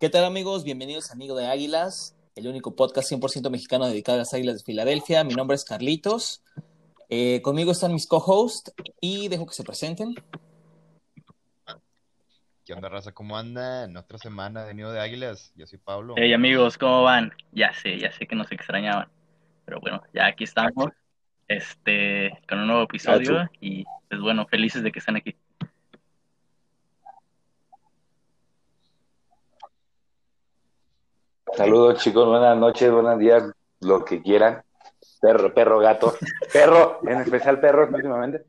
¿Qué tal amigos? Bienvenidos a Amigo de Águilas, el único podcast 100% mexicano dedicado a las Águilas de Filadelfia. Mi nombre es Carlitos. Eh, conmigo están mis co-hosts y dejo que se presenten. ¿Qué onda, raza? ¿Cómo anda? En otra semana de Nido de Águilas. Yo soy Pablo. Hey amigos, ¿cómo van? Ya sé, ya sé que nos extrañaban. Pero bueno, ya aquí estamos. Este, con un nuevo episodio. Y pues bueno, felices de que estén aquí. Saludos chicos, buenas noches, buenos días, lo que quieran. Perro, perro, gato. Perro, en especial perros últimamente.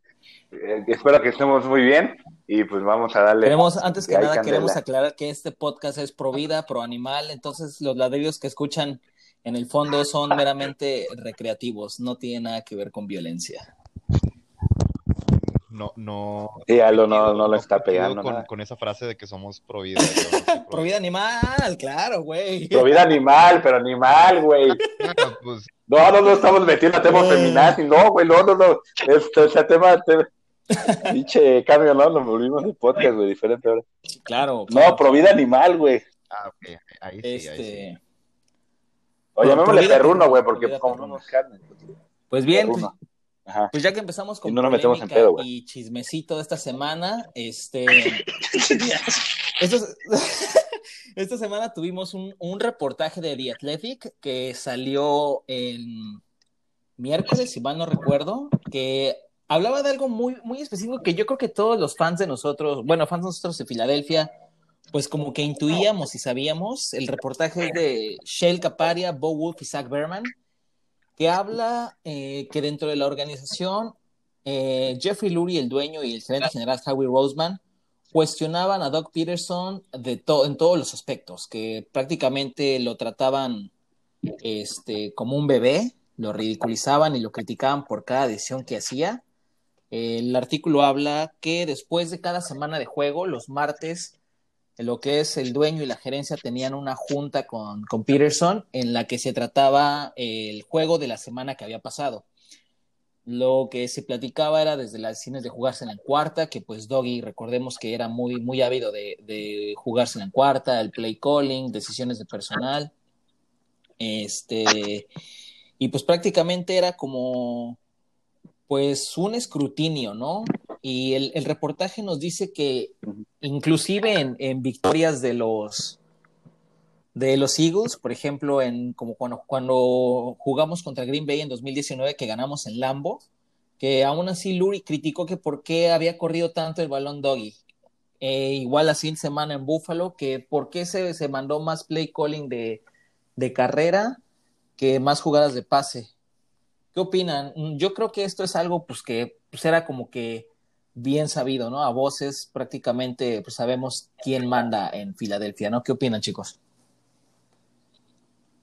Eh, espero que estemos muy bien y pues vamos a darle. Queremos, antes que nada, queremos aclarar que este podcast es pro vida, pro animal, entonces los ladrillos que escuchan en el fondo son meramente recreativos, no tienen nada que ver con violencia no, no. Sí, Aldo no, no lo está pegando. Con, con, esa frase de que somos pro vida. pro vida animal, claro, güey. Pro vida animal, pero animal, güey. Pues, no, no, no estamos metiendo a temas feminazis, no, güey, no, no, no. Este, ese tema, pinche cambio, ¿no? Nos volvimos de podcast, güey, diferente ahora. Claro. No, pro vida animal, güey. Ah, ok, ahí sí, este... ahí sí. O llamémosle perruno, güey, porque como no nos carne. Pues bien, pues, pues ya que empezamos con no nos metemos en pedo, y chismecito de esta semana, este esta semana tuvimos un, un, reportaje de The Athletic que salió el miércoles, si mal no recuerdo, que hablaba de algo muy, muy específico que yo creo que todos los fans de nosotros, bueno, fans de nosotros de Filadelfia, pues como que intuíamos y sabíamos. El reportaje es de Shell Caparia, Bo Wolf y Zach Berman que habla eh, que dentro de la organización, eh, Jeffrey Lurie, el dueño, y el gerente general Howie Roseman cuestionaban a Doug Peterson de en todos los aspectos, que prácticamente lo trataban este, como un bebé, lo ridiculizaban y lo criticaban por cada decisión que hacía. El artículo habla que después de cada semana de juego, los martes, lo que es el dueño y la gerencia tenían una junta con, con Peterson en la que se trataba el juego de la semana que había pasado. Lo que se platicaba era desde las cines de jugarse en la cuarta, que pues Doggy, recordemos que era muy, muy ávido de, de jugarse en la cuarta, el play calling, decisiones de personal. Este, y pues prácticamente era como pues un escrutinio, ¿no? Y el, el reportaje nos dice que inclusive en, en, victorias de los de los Eagles, por ejemplo, en como cuando, cuando jugamos contra Green Bay en 2019 que ganamos en Lambo, que aún así Lurie criticó que por qué había corrido tanto el balón doggy. Eh, igual así en semana en Buffalo, que por qué se, se mandó más play calling de, de carrera que más jugadas de pase. ¿Qué opinan? Yo creo que esto es algo pues que pues, era como que bien sabido, ¿no? A voces prácticamente pues, sabemos quién manda en Filadelfia, ¿no? ¿Qué opinan, chicos?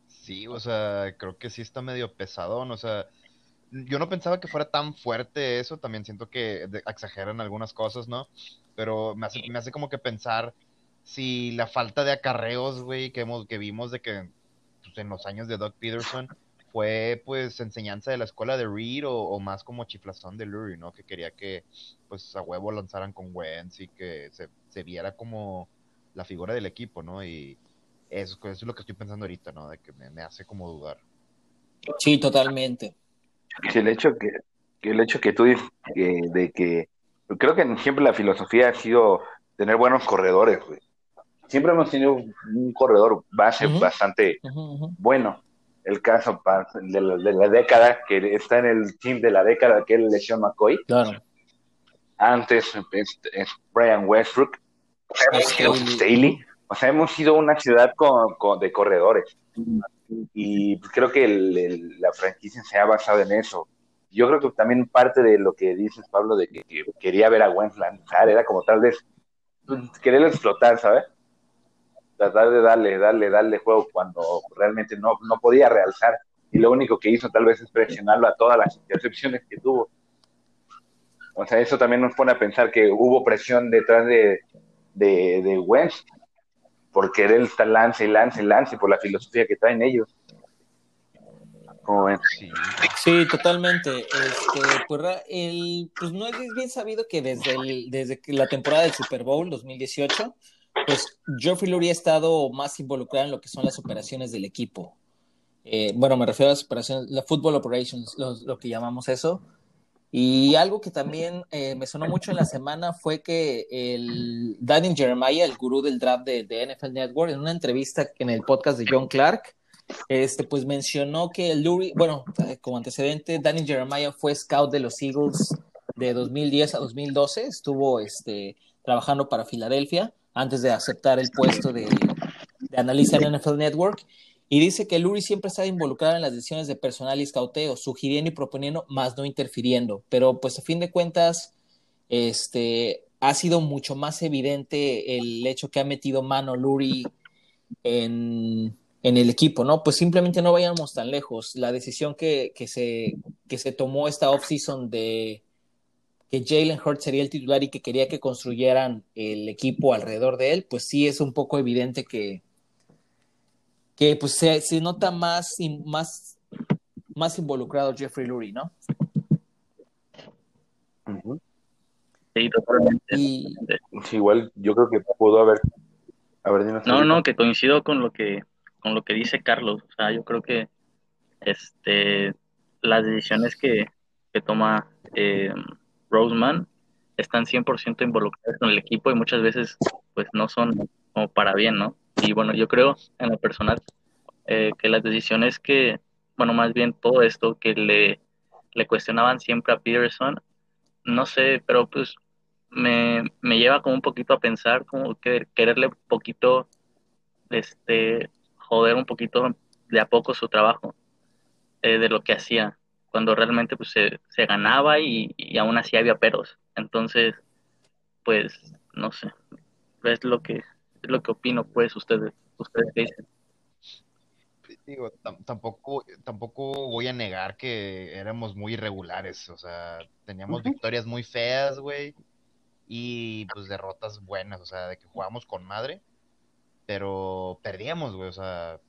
Sí, o sea, creo que sí está medio pesadón, o sea, yo no pensaba que fuera tan fuerte eso, también siento que exageran algunas cosas, ¿no? Pero me hace, me hace como que pensar si la falta de acarreos, güey, que, hemos, que vimos de que pues, en los años de Doug Peterson fue pues enseñanza de la escuela de Reed o, más como chiflazón de Lurie, ¿no? Que quería que pues a huevo lanzaran con Wentz y que se, se viera como la figura del equipo, ¿no? Y eso, es lo que estoy pensando ahorita, ¿no? De que me, hace como dudar. Sí, totalmente. el hecho que, el hecho que tú dices de que creo que siempre la filosofía ha sido tener buenos corredores, güey. Siempre hemos tenido un corredor base bastante bueno el caso de la, de la, década, que está en el team de la década, que es Lesión McCoy. Claro. Antes es, Brian Westbrook, Staley. O sea, hemos sido una ciudad con, de corredores. Y creo que la franquicia se ha basado en eso. Yo creo que también parte de lo que dices, Pablo, de que, quería ver a Wentz lanzar, era como tal vez pues, quererlo explotar, ¿sabes? Tratar de darle, darle, darle juego cuando realmente no, no podía realzar. Y lo único que hizo tal vez es presionarlo a todas las intercepciones que tuvo. O sea, eso también nos pone a pensar que hubo presión detrás de, de, de Wentz por querer estar lance lance lance por la filosofía que traen ellos. Sí, totalmente. Este, pues, el, pues no es bien sabido que desde, el, desde la temporada del Super Bowl 2018 pues Geoffrey Lurie ha estado más involucrado en lo que son las operaciones del equipo. Eh, bueno, me refiero a las operaciones, la football operations, lo, que llamamos eso. Y algo que también eh, me sonó mucho en la semana fue que el Danny Jeremiah, el gurú del draft de, de, NFL Network, en una entrevista en el podcast de John Clark, este, pues mencionó que Lurie, bueno, como antecedente, Danny Jeremiah fue scout de los Eagles de 2010 a 2012, estuvo este, trabajando para Filadelfia antes de aceptar el puesto de, de analista en NFL Network. Y dice que Lurie siempre estaba involucrado en las decisiones de personal y escauteo, sugiriendo y proponiendo, más no interfiriendo. Pero pues a fin de cuentas, este, ha sido mucho más evidente el hecho que ha metido mano Lurie en, en el equipo, ¿no? Pues simplemente no vayamos tan lejos. La decisión que, que se, que se tomó esta offseason de que Jalen Hurts sería el titular y que quería que construyeran el equipo alrededor de él, pues sí es un poco evidente que, que pues se, se nota más, más, más involucrado Jeffrey Lurie, ¿no? Uh -huh. Sí, totalmente. Y... Sí, igual yo creo que pudo haber... haber no, no, que coincido con lo que, con lo que dice Carlos. O sea, yo creo que este, las decisiones que, que toma eh, Roseman están 100% involucradas con el equipo y muchas veces pues no son como para bien, ¿no? Y bueno, yo creo en lo personal eh, que las decisiones que, bueno, más bien todo esto que le, cuestionaban siempre a Peterson, no sé, pero pues me, me lleva como un poquito a pensar, como que quererle un poquito, este, joder un poquito de a poco su trabajo, eh, de lo que hacía, cuando realmente pues se, se ganaba y, y aún así había peros. Entonces, pues, no sé, es lo que es lo que opino, pues, ustedes, ustedes qué dicen. Digo, tampoco, tampoco voy a negar que éramos muy irregulares, o sea, teníamos uh -huh. victorias muy feas, güey, y pues derrotas buenas, o sea, de que jugábamos con madre, pero perdíamos, güey, o sea,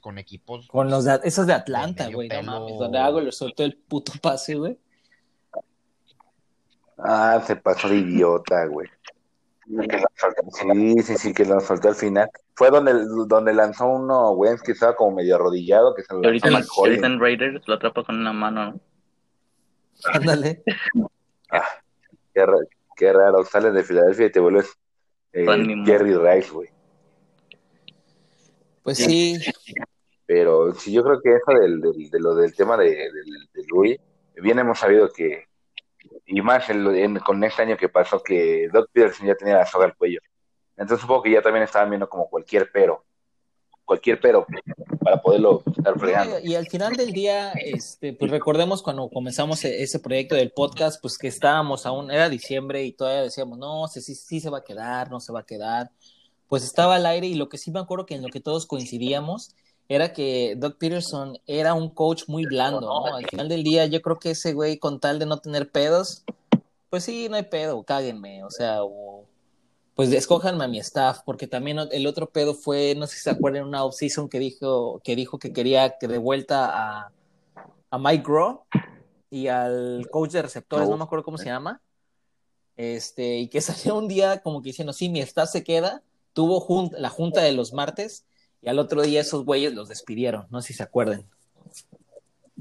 con equipos. Con los de, esos de Atlanta, güey, no mames, donde hago le soltó el puto pase, güey. Ah, se pasó de idiota, güey. Sí, sí, sí, que lo soltó al final. Fue donde, donde lanzó uno, güey, que estaba como medio arrodillado. Que se lo ahorita, ahorita en Raiders lo atrapa con una mano. Ándale. ah, qué, raro, qué, raro, sales de Filadelfia y te vuelves eh, Jerry Rice, güey. Pues sí. Pero sí, yo creo que eso del, del, de lo del tema de, del, de Louis, bien hemos sabido que y más en, en, con este año que pasó que Doc Peterson ya tenía la soga al cuello. Entonces supongo que ya también estaban viendo como cualquier pero, cualquier pero para poderlo estar fregando. Y, y al final del día, este, pues recordemos cuando comenzamos ese proyecto del podcast, pues que estábamos aún, era diciembre y todavía decíamos, no, sí, sí, sí se va a quedar, no se va a quedar. Pues estaba al aire y lo que sí me acuerdo que en lo que todos coincidíamos era que Doug Peterson era un coach muy blando, ¿no? Al final del día, yo creo que ese güey, con tal de no tener pedos, pues sí, no hay pedo, cáguenme, o sea, o, pues escójanme a mi staff, porque también el otro pedo fue, no sé si se acuerdan, una offseason que dijo, que dijo que quería que de vuelta a, a Mike Groh y al coach de receptores, no, no me acuerdo cómo se llama, este, y que salió un día como que diciendo, sí, mi staff se queda, tuvo jun la junta de los martes, y al otro día esos güeyes los despidieron, no sé si se acuerdan.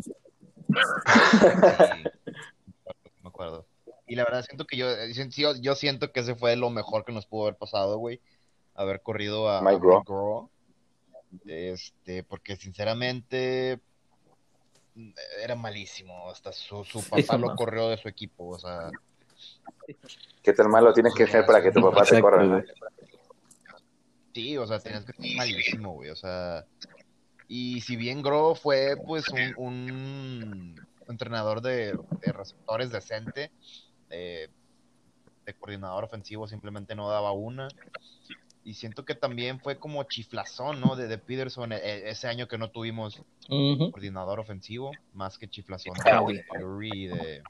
Sí, me acuerdo. Y la verdad siento que yo, yo, yo, siento que ese fue lo mejor que nos pudo haber pasado, güey. Haber corrido a Mike Groh. Este, porque sinceramente era malísimo. Hasta su, su papá lo corrió de su equipo, o sea. ¿Qué tan malo tienes que ser para que tu papá te corra? Sí, o sea, tenías que ser malísimo, güey, o sea, y si bien Gro fue, pues, un, un entrenador de, de, receptores decente, de, de, coordinador ofensivo, simplemente no daba una, y siento que también fue como chiflazón, ¿no? De, de Peterson, e, ese año que no tuvimos uh -huh. coordinador ofensivo, más que chiflazón de Fury y de,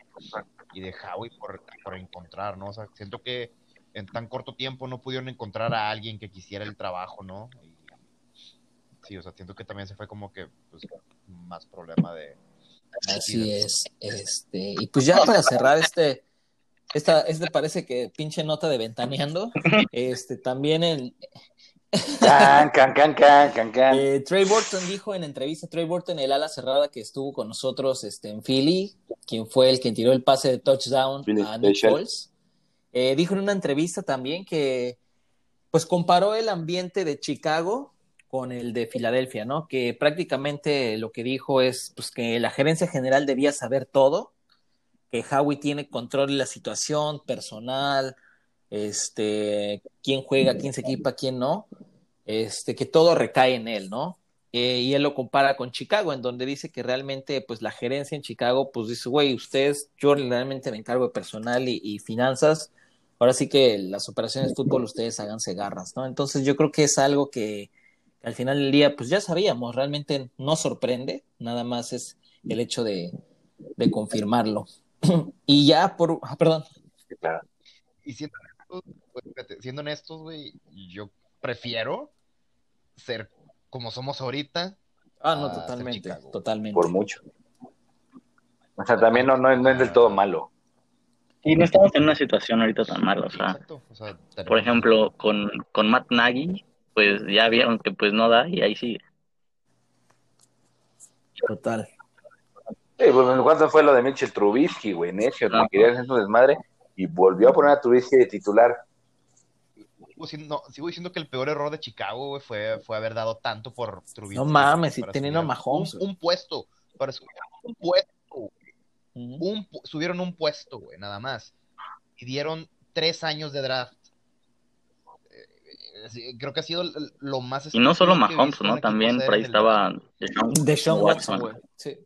y de Howie por, por encontrar, ¿no? O sea, siento que en tan corto tiempo no pudieron encontrar a alguien que quisiera el trabajo, ¿no? Y, sí, o sea, siento que también se fue como que pues, más problema de... Así es, este, y pues ya para cerrar este, esta, este parece que pinche nota de ventaneando. Este, también el, Can, can, can, can, can, can. Eh, Trey Burton dijo en entrevista, Trey Burton, el ala cerrada que estuvo con nosotros este, en Philly, quien fue el que tiró el pase de touchdown Philly a Nick. Foles, eh, dijo en una entrevista también que pues comparó el ambiente de Chicago con el de Filadelfia, ¿no? Que prácticamente lo que dijo es pues, que la gerencia general debía saber todo, que Howie tiene control de la situación personal, este, quién juega, quién se equipa, quién no, este, que todo recae en él, ¿no? Eh, y él lo compara con Chicago, en donde dice que realmente, pues la gerencia en Chicago, pues dice, güey, ustedes, yo realmente me encargo de personal y, y finanzas, ahora sí que las operaciones de fútbol ustedes háganse garras, ¿no? Entonces yo creo que es algo que, al final del día, pues ya sabíamos, realmente no sorprende, nada más es el hecho de, de confirmarlo. y ya por, ah, perdón, claro. Y siendo honestos, pues, fíjate, siendo honestos, güey, yo prefiero ser como somos ahorita. ah, no, totalmente, totalmente. Por mucho. O sea, también no, no, no es del todo malo. Y no estamos en una situación ahorita tan mala, o sea, exacto. O sea, por ejemplo, con, con Matt Nagy, pues ya vieron que pues no da y ahí sigue. Total. Sí, pues, ¿Cuánto fue lo de Mitchell Trubisky, güey? Necio, No. que quería hacer su desmadre y volvió a poner a Trubisky de titular. Sigo diciendo, no, sigo diciendo que el peor error de Chicago, güey, fue, fue haber dado tanto por Trubisky. No mames, si teniendo a Mahomes, Un, un puesto, para subir un puesto, güey. Ujú. un, pu- subieron un puesto, güey, nada más. Y dieron tres años de draft. Eh, sí, creo que ha sido lo más Y no solo Mahomes, ¿no? También por ahí estaba Deshaun, De Sean Watson, Watson. güey. Sí.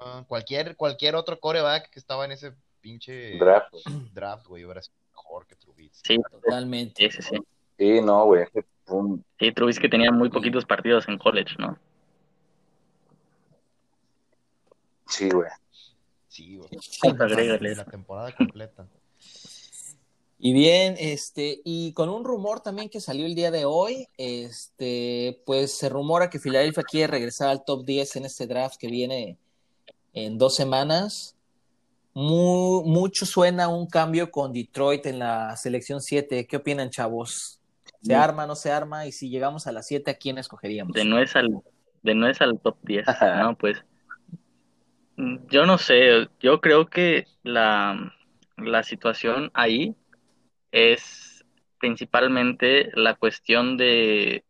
Ah, cualquier, cualquier otro coreback que estaba en ese pinche Draft. draft, güey, hubiera sido mejor que Trubisky. Sí, Totalmente. sí, sí, sí. Sí, no, güey. Sí, Trubisky tenía muy poquitos partidos en college, ¿no? Sí, güey. Sí, güey. Agrégale La temporada completa. Y bien, este, y con un rumor también que salió el día de hoy, este, pues se rumora que Filadelfia quiere regresar al top 10 en este draft que viene en dos semanas. Mu- mucho suena un cambio con Detroit en la selección 7. ¿Qué opinan, chavos? ¿Se arma, no se arma? Y si llegamos a las 7, ¿a quién escogeríamos? De no es al, de no es al top 10, ¿no? Pues yo no sé, yo creo que la, la situación ahí es principalmente la cuestión de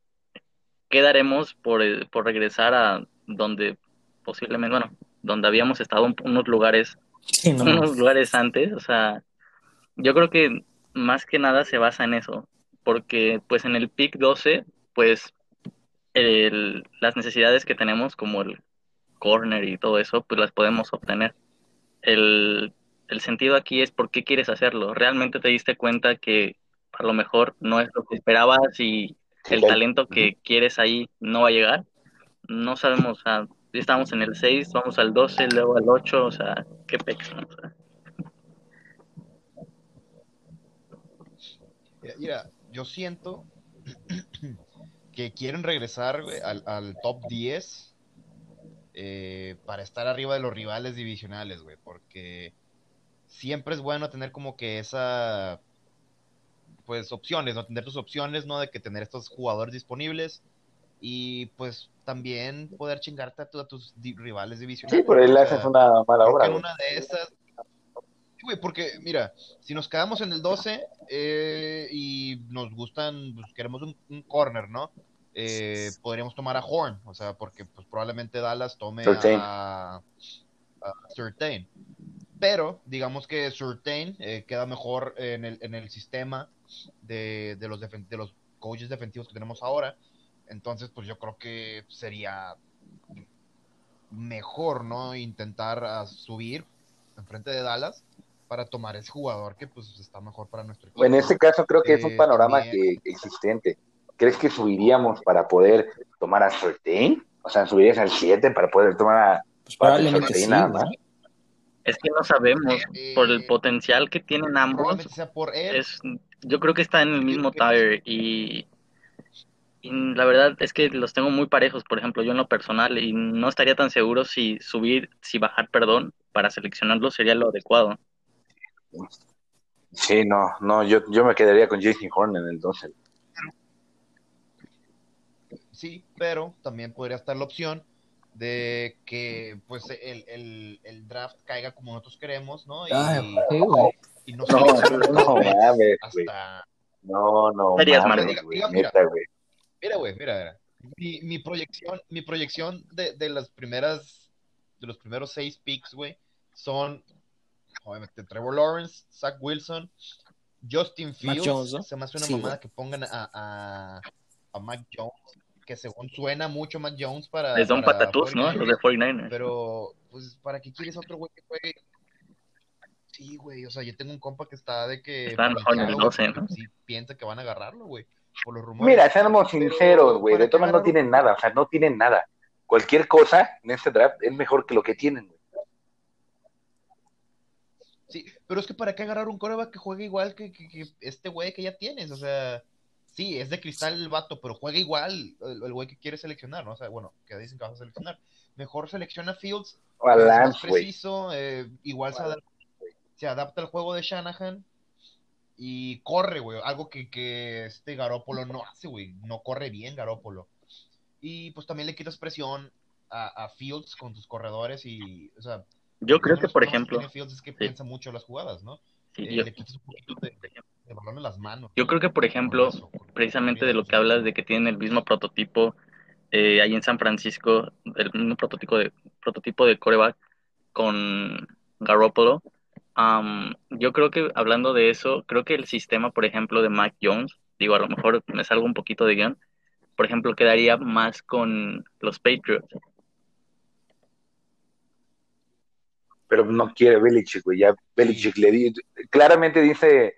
qué daremos por, eh, por regresar a donde posiblemente, bueno, donde habíamos estado un- unos lugares Sí, no unos lugares antes, o sea, yo creo que más que nada se basa en eso, porque pues en el pick 12, pues el- las necesidades que tenemos como el corner y todo eso, pues las podemos obtener. El, el sentido aquí es por qué quieres hacerlo. ¿Realmente te diste cuenta que a lo mejor no es lo que esperabas y el talento que quieres ahí no va a llegar? No sabemos, o sea, ya estamos en el 6, vamos al 12, luego al 8, o sea, qué pex, ¿no? O sea, Mira, yo siento que quieren regresar al, al top 10 eh, para estar arriba de los rivales divisionales, güey, porque siempre es bueno tener como que esa, pues, opciones, ¿no? Tener tus opciones, ¿no? De que tener estos jugadores disponibles y, pues, también poder chingarte a, tu- a tus di- rivales divisionales. Sí, por ahí le haces una mala obra, en una de esas. Güey, porque, mira, si nos quedamos en el 12 eh, y nos gustan, pues queremos un, un corner, ¿no? Eh, podríamos tomar a Horn, o sea, porque pues probablemente Dallas tome Surtain. a, a Surtain. Pero, digamos que Surtain eh, queda mejor en el, en el sistema de, de los defen- de los coaches defensivos que tenemos ahora. Entonces, pues yo creo que sería mejor, ¿no? Intentar ah, subir enfrente de Dallas para tomar ese jugador que pues está mejor para nuestro equipo. En este caso creo que es un Eh, panorama que existente. ¿Crees que subiríamos para poder tomar a Surtain? O sea, subirías al 7 para poder tomar a Pues para probablemente Surtain sí, nada güey. más. es que no sabemos Eh, por el potencial que tienen ambos. Probablemente sea por él. Es, yo creo que está en el mismo tier y, Y la verdad es que los tengo muy parejos, por ejemplo, yo en lo personal, y no estaría tan seguro si subir, si bajar, perdón, para seleccionarlo sería lo adecuado. Sí, no, no, yo, yo me quedaría con Jason Horn en el 12. Sí, pero también podría estar la opción de que pues el, el, el draft caiga como nosotros queremos, ¿no? Y, Ay, güey. y no, No, no mames, güey. hasta No, no, Serías mames, güey, Diga, mira. neta, güey. Mira, güey, mira, mira. Mi, mi proyección, mi proyección de, de las primeras, de los primeros seis picks, güey, son obviamente Trevor Lawrence, Zach Wilson, Justin Fields. Jones, ¿no? Se me hace una Sí, mamada güey. que pongan a, a, a Mac Jones, que según suena mucho Mac Jones para. Les da un patatús, ¿no? 49ers, Los de 49ers. Pero, pues, ¿para qué quieres otro güey que juegue? Sí, güey, o sea, yo tengo un compa que está de que. Está mejor en el paniqueado, 12, güey, ¿no? Sí, piensa que van a agarrarlo, güey. Por los rumores. Mira, seamos sinceros, güey. ¿para De todas maneras no tienen nada, o sea, no tienen nada. Cualquier cosa en este draft es mejor que lo que tienen, güey. Sí, pero es que para qué agarrar un coreback que juegue igual que, que- que este güey que ya tienes, o sea, sí, es de cristal el vato, pero juega igual el el güey que quiere seleccionar, ¿no? O sea, bueno, que dicen que vas a seleccionar. Mejor selecciona Fields, O a es más Lance, güey. preciso, eh, igual se adapta, se adapta al juego de Shanahan y corre, güey, algo que, que este Garópolo no hace, güey, no corre bien Garópolo. Y pues también le quitas presión a, a Fields con tus corredores y, o sea, Yo creo que, por ejemplo, tiene Fields es que sí. piensa mucho las jugadas, ¿no? sí, Eh, yo, le quitas un poquito de, de balón en las manos. yo creo que, por ejemplo, eso, precisamente de lo que hablas de que tienen el mismo prototipo eh, ahí en San Francisco, el mismo prototipo de prototipo de coreback con Garoppolo. Am, yo creo que hablando de eso, creo que el sistema, por ejemplo, de Mac Jones, digo, a lo mejor me salgo un poquito de guion, por ejemplo, quedaría más con los Patriots. Pero no quiere Belichick, güey. Ya Belichick le di... Claramente dice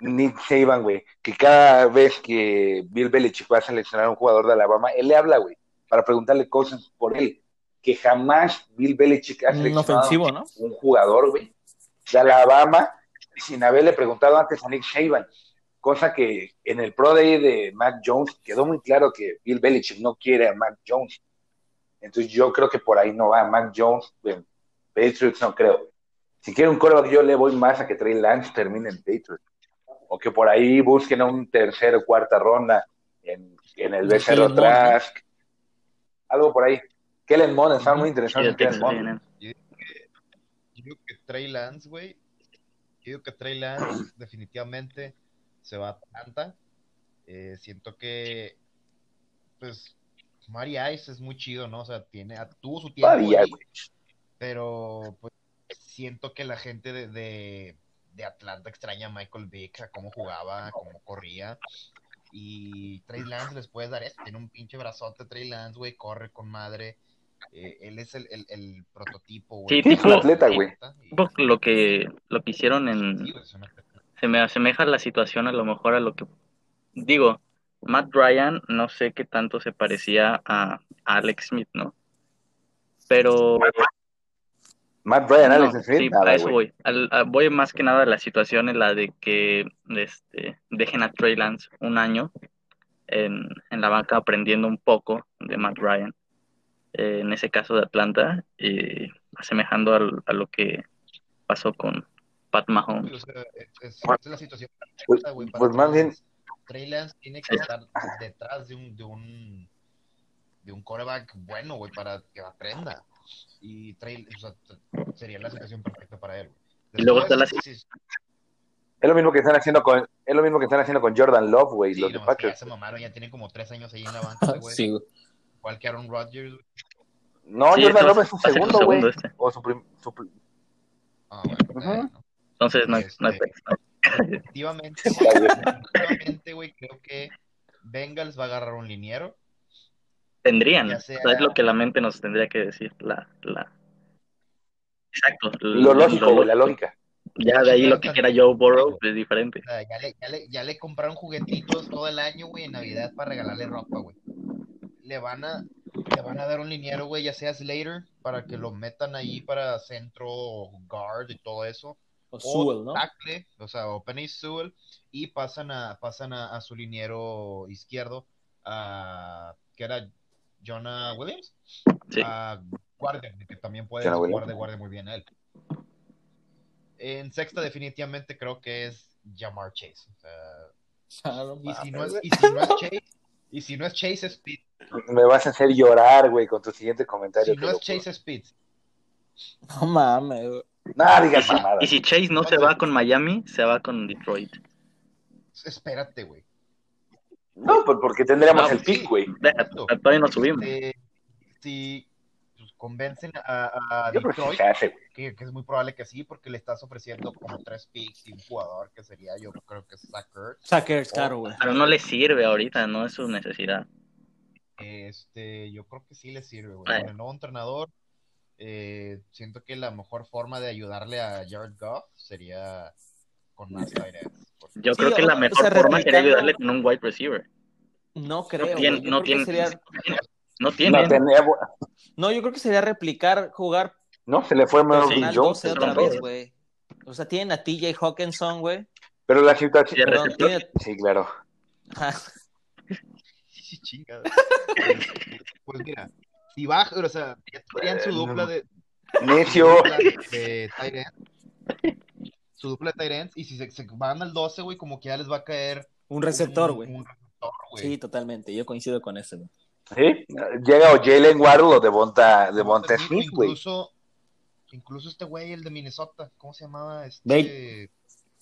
Nick Saban, güey, que cada vez que Bill Belichick va a seleccionar a un jugador de Alabama, él le habla, güey, para preguntarle cosas por él. Que jamás Bill Belichick ha seleccionado ofensivo, ¿no? un jugador, güey, de Alabama sin haberle preguntado antes a Nick Saban. Cosa que en el Pro Day de Mac Jones quedó muy claro que Bill Belichick no quiere a Mac Jones. Entonces yo creo que por ahí no va. Mac Jones, Patriots no creo. Si quiere un coreback, yo le voy más a que Trey Lance termine en Patriots. O que por ahí busquen a un tercero o cuarta ronda en, en el De becerro Kellen Moore, ¿no? Trask. Algo por ahí. Kellen Mond, está muy interesante Kellen Mond. Yo digo que Trey Lance, güey. Yo digo que Trey Lance definitivamente se va a Atlanta. Eh, siento que, pues, Mari Ice es muy chido, ¿no? O sea, tiene, tuvo su tiempo ahí, güey. pero pues siento que la gente de, de, de Atlanta extraña a Michael Vick, a cómo jugaba, a cómo corría. Y Trey Lance les puedes dar esto. Tiene un pinche brazote, Trey Lance, güey, corre con madre. Eh, él es el, el, el prototipo, güey. Sí, Sí, es un tipo- atleta, güey. Tipo lo que lo que hicieron en sí, se me asemeja la situación a lo mejor a lo que digo, Matt Ryan no sé qué tanto se parecía a, a Alex Smith, ¿no? Pero Matt Bryan, no, Alex Smith, sí, nada, a eso voy. Al- a- voy más que nada a la situación en la de que este, dejen a Trey Lance un año en, en la banca aprendiendo un poco de Matt Ryan, eh, en ese caso de Atlanta, y asemejando al- a lo que pasó con Pat Mahomes. o sea, es, es- Pues- esa es la situación pues- pues Trey más bien-. Trey Lance tiene que estar detrás de un, de un, de un coreback bueno, güey, para que aprenda. Y Trey, o sea, sería la situación perfecta para él. güey. Y luego está la- Después, sí, Es lo mismo que están haciendo con, es lo mismo que están haciendo con Jordan Love, güey, sí, los de nomás que ya Packers. se mamaron, ya tienen como tres años ahí en la banca, güey. Sí, güey. Igual que Aaron Rodgers. No, Sí, Jordan este Love es su segundo, güey. este. O su, prim- su prim- Ah, bueno, Ujú. bueno. Entonces no hay, no hay Este, güey, definitivamente, güey, creo que Bengals va a agarrar un liniero. Tendrían, o sea, es lo que la mente nos tendría que decir, la, la... Exacto. lo lógico, güey, la lógica. Ya de ahí lo que quiera Joe Burrow es diferente. O sea, ya le, ya, le, ya le compraron juguetitos todo el año, güey, en Navidad para regalarle ropa, güey. Le van a, le van a dar un liniero, güey, ya sea Slater, para que lo metan ahí para centro, guard y todo eso. O O Sewell, ¿no? tackle, o sea, o Penny Sewell, y pasan a, pasan a, a su liniero izquierdo a que era Jonah Williams, Sí. a guardia, que también puede Jonah jugar Williams. de guardia muy bien él. En sexta definitivamente creo que es Jamar Chase. O sea, Ah, no y, si no es, y si no es Chase, y si no es Chase Pitts. Me vas a hacer llorar, güey, con tu siguiente comentario. Si no es. Chase Pitts. No mames, güey. No, Y digas si, mamadas. y si Chase no se va con Miami, se va con Detroit. Espérate, güey. No, pues porque tendríamos No, el sí. pick, güey. Todavía no subimos. Este, si pues, convencen a, que Detroit, hace, que, que es muy probable que sí, porque le estás ofreciendo como tres picks y un jugador que sería, yo creo que es Zach Ertz. Sackers, claro, güey. Pero no le sirve ahorita, no es su necesidad. Este, yo creo que sí le sirve, güey. Con el nuevo entrenador, eh, siento que la mejor forma de ayudarle a Jared Goff sería con más tight ends. Porque- Yo Sí, creo que o- la o mejor sea, forma sería ayudarle con un wide receiver. No creo. No tiene, no tiene, sería- no tiene. No, tenía- No, yo creo que sería replicar, jugar no, se le fue Melvin Jones. 12 otra vez, güey. O sea, tienen a TJ Hawkinson, güey. Pero la Sí, situación. Perdón, receptor. tiene... Sí, claro. Sí, chingada. pues mira, si baja, o sea, ya su dupla de, Necio. de. Su dupla de ends, y si se, se van al 12, güey, como que ya les va a caer Un receptor, un- güey. Un receptor, güey. Sí, totalmente. Yo coincido con eso, güey. ¿Sí? Llega o Jalen Waddle o Devonta, Devonta Smith, güey. Incluso, incluso este güey, el de Minnesota, ¿cómo se llamaba? Este... Bate.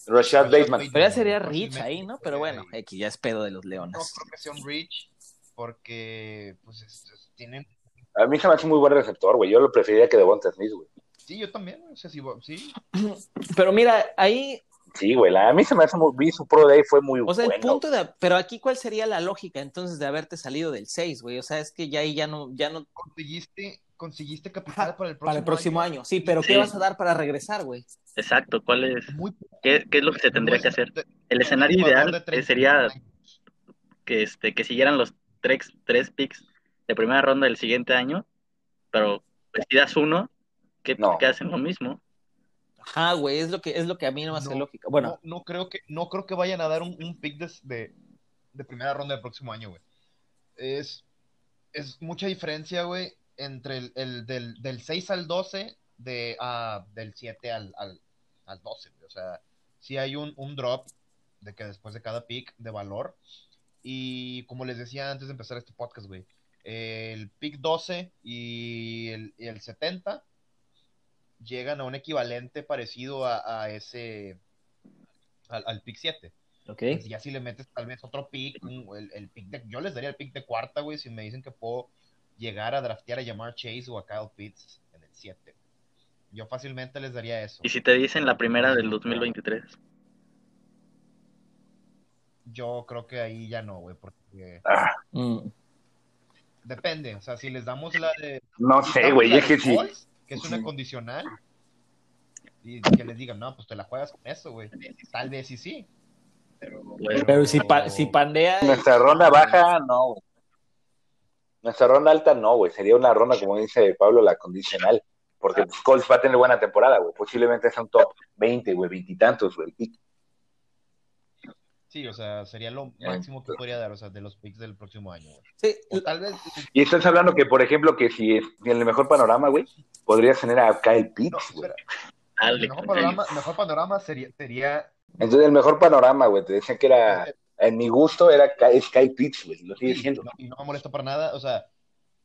Rashad Bateman. Pero ya sería Rich ahí, ¿no? Pero bueno. X, ya es pedo de los No Leones. creo que sea un Rich, porque, pues, es- es- tienen... A mí se me hace muy buen receptor, güey. Yo lo preferiría que Devonta Smith, güey. Sí, yo también, o sea, sí, sí. Pero mira, ahí, Sí, güey. la- A mí se me hace muy. Vi su pro day, fue muy o sea, bueno. el punto de. Pero aquí, ¿cuál sería la lógica entonces de haberte salido del 6, güey? O sea, es que ya ahí ya no, ya no. Conseguiste, conseguiste capital para el próximo, Para el próximo año. Sí, pero Sí. ¿qué vas a dar para regresar, güey? Exacto, ¿cuál es? Muy ¿Qué, qué es lo que se tendría que hacer? El escenario ideal de sería 31 años. que, este, que siguieran los tres, tres picks de primera ronda del siguiente año, pero decidas uno que, No. que hacen lo mismo. Ajá, güey, es lo que, es lo que a mí no me hace No, lógica. Bueno, no, no creo que, no creo que vayan a dar un, un pick de, de, de primera ronda del próximo año, güey. Es, es mucha diferencia, güey, entre el, el del, del 6 al 12, de, ah, del 7 al, al, al 12, güey. O sea, sí hay un, un drop de que después de cada pick de valor. Y como les decía antes de empezar este podcast, güey, el pick 12 y el, y el 70 llegan a un equivalente parecido a, a ese, al, al pick 7. ok. Pues ya si le metes tal vez otro pick, el, el pick de, yo les daría el pick de cuarta, güey, si me dicen que puedo llegar a draftear a llamar Chase o a Kyle Pitts en el 7. Yo fácilmente les daría eso. Y si te dicen la primera del 2023, Yo creo que ahí ya no, güey, porque Ah, Mm. depende, o sea, si les damos la de... no si sé, güey. Es que sí. Que es una condicional, y que les digan, no, pues te la juegas con eso, güey. Tal vez sí, sí. pues, Pero si, pa- si pandea. Nuestra ronda baja, no, güey. Nuestra ronda alta, no, güey. Sería una ronda, como dice Pablo, la condicional. Porque pues, Colts va a tener buena temporada, güey. Posiblemente sea un top 20, güey, veintitantos, güey. Sí, o sea, sería lo máximo que podría dar, o sea, de los picks del próximo año, güey. Sí, O tal vez, Y estás hablando que, por ejemplo, que si es en el mejor panorama, güey, podrías tener a Kyle no, Pitts, güey. dale, el mejor panorama, mejor panorama sería, sería Entonces, el mejor panorama, güey, te decían que era, en mi gusto, era es Kyle Pitts, güey. Lo sigue no- y no me molesta para nada, o sea,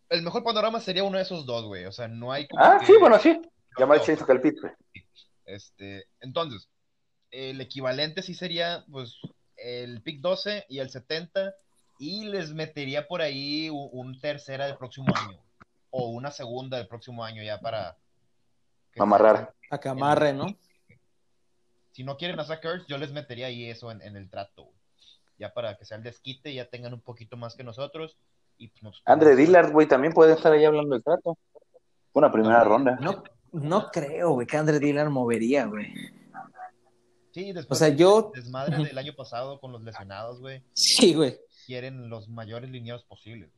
el mejor panorama sería uno de esos dos, güey, o sea, no hay como Ah, que- sí, bueno, sí. Llamar Chase o Kyle Pitts, güey. Este, entonces, el equivalente sí sería, pues, el pick 12 y el 70, y les metería por ahí un, un tercera del próximo año, o una segunda del próximo año ya para... que Amarrar. a que amarre, ¿no? Si no quieren a Zach Ertz, yo les metería ahí eso en, en el trato, güey. Ya para que sea el desquite, ya tengan un poquito más que nosotros. Y pues nos- Andre Dillard, güey, también puede estar ahí hablando del trato. Una primera ronda. No, no creo, güey, que Andre Dillard movería, güey. Sí, después O sea, yo- del desmadre del año pasado con los lesionados, güey, Sí, güey. quieren los mayores lineados posibles.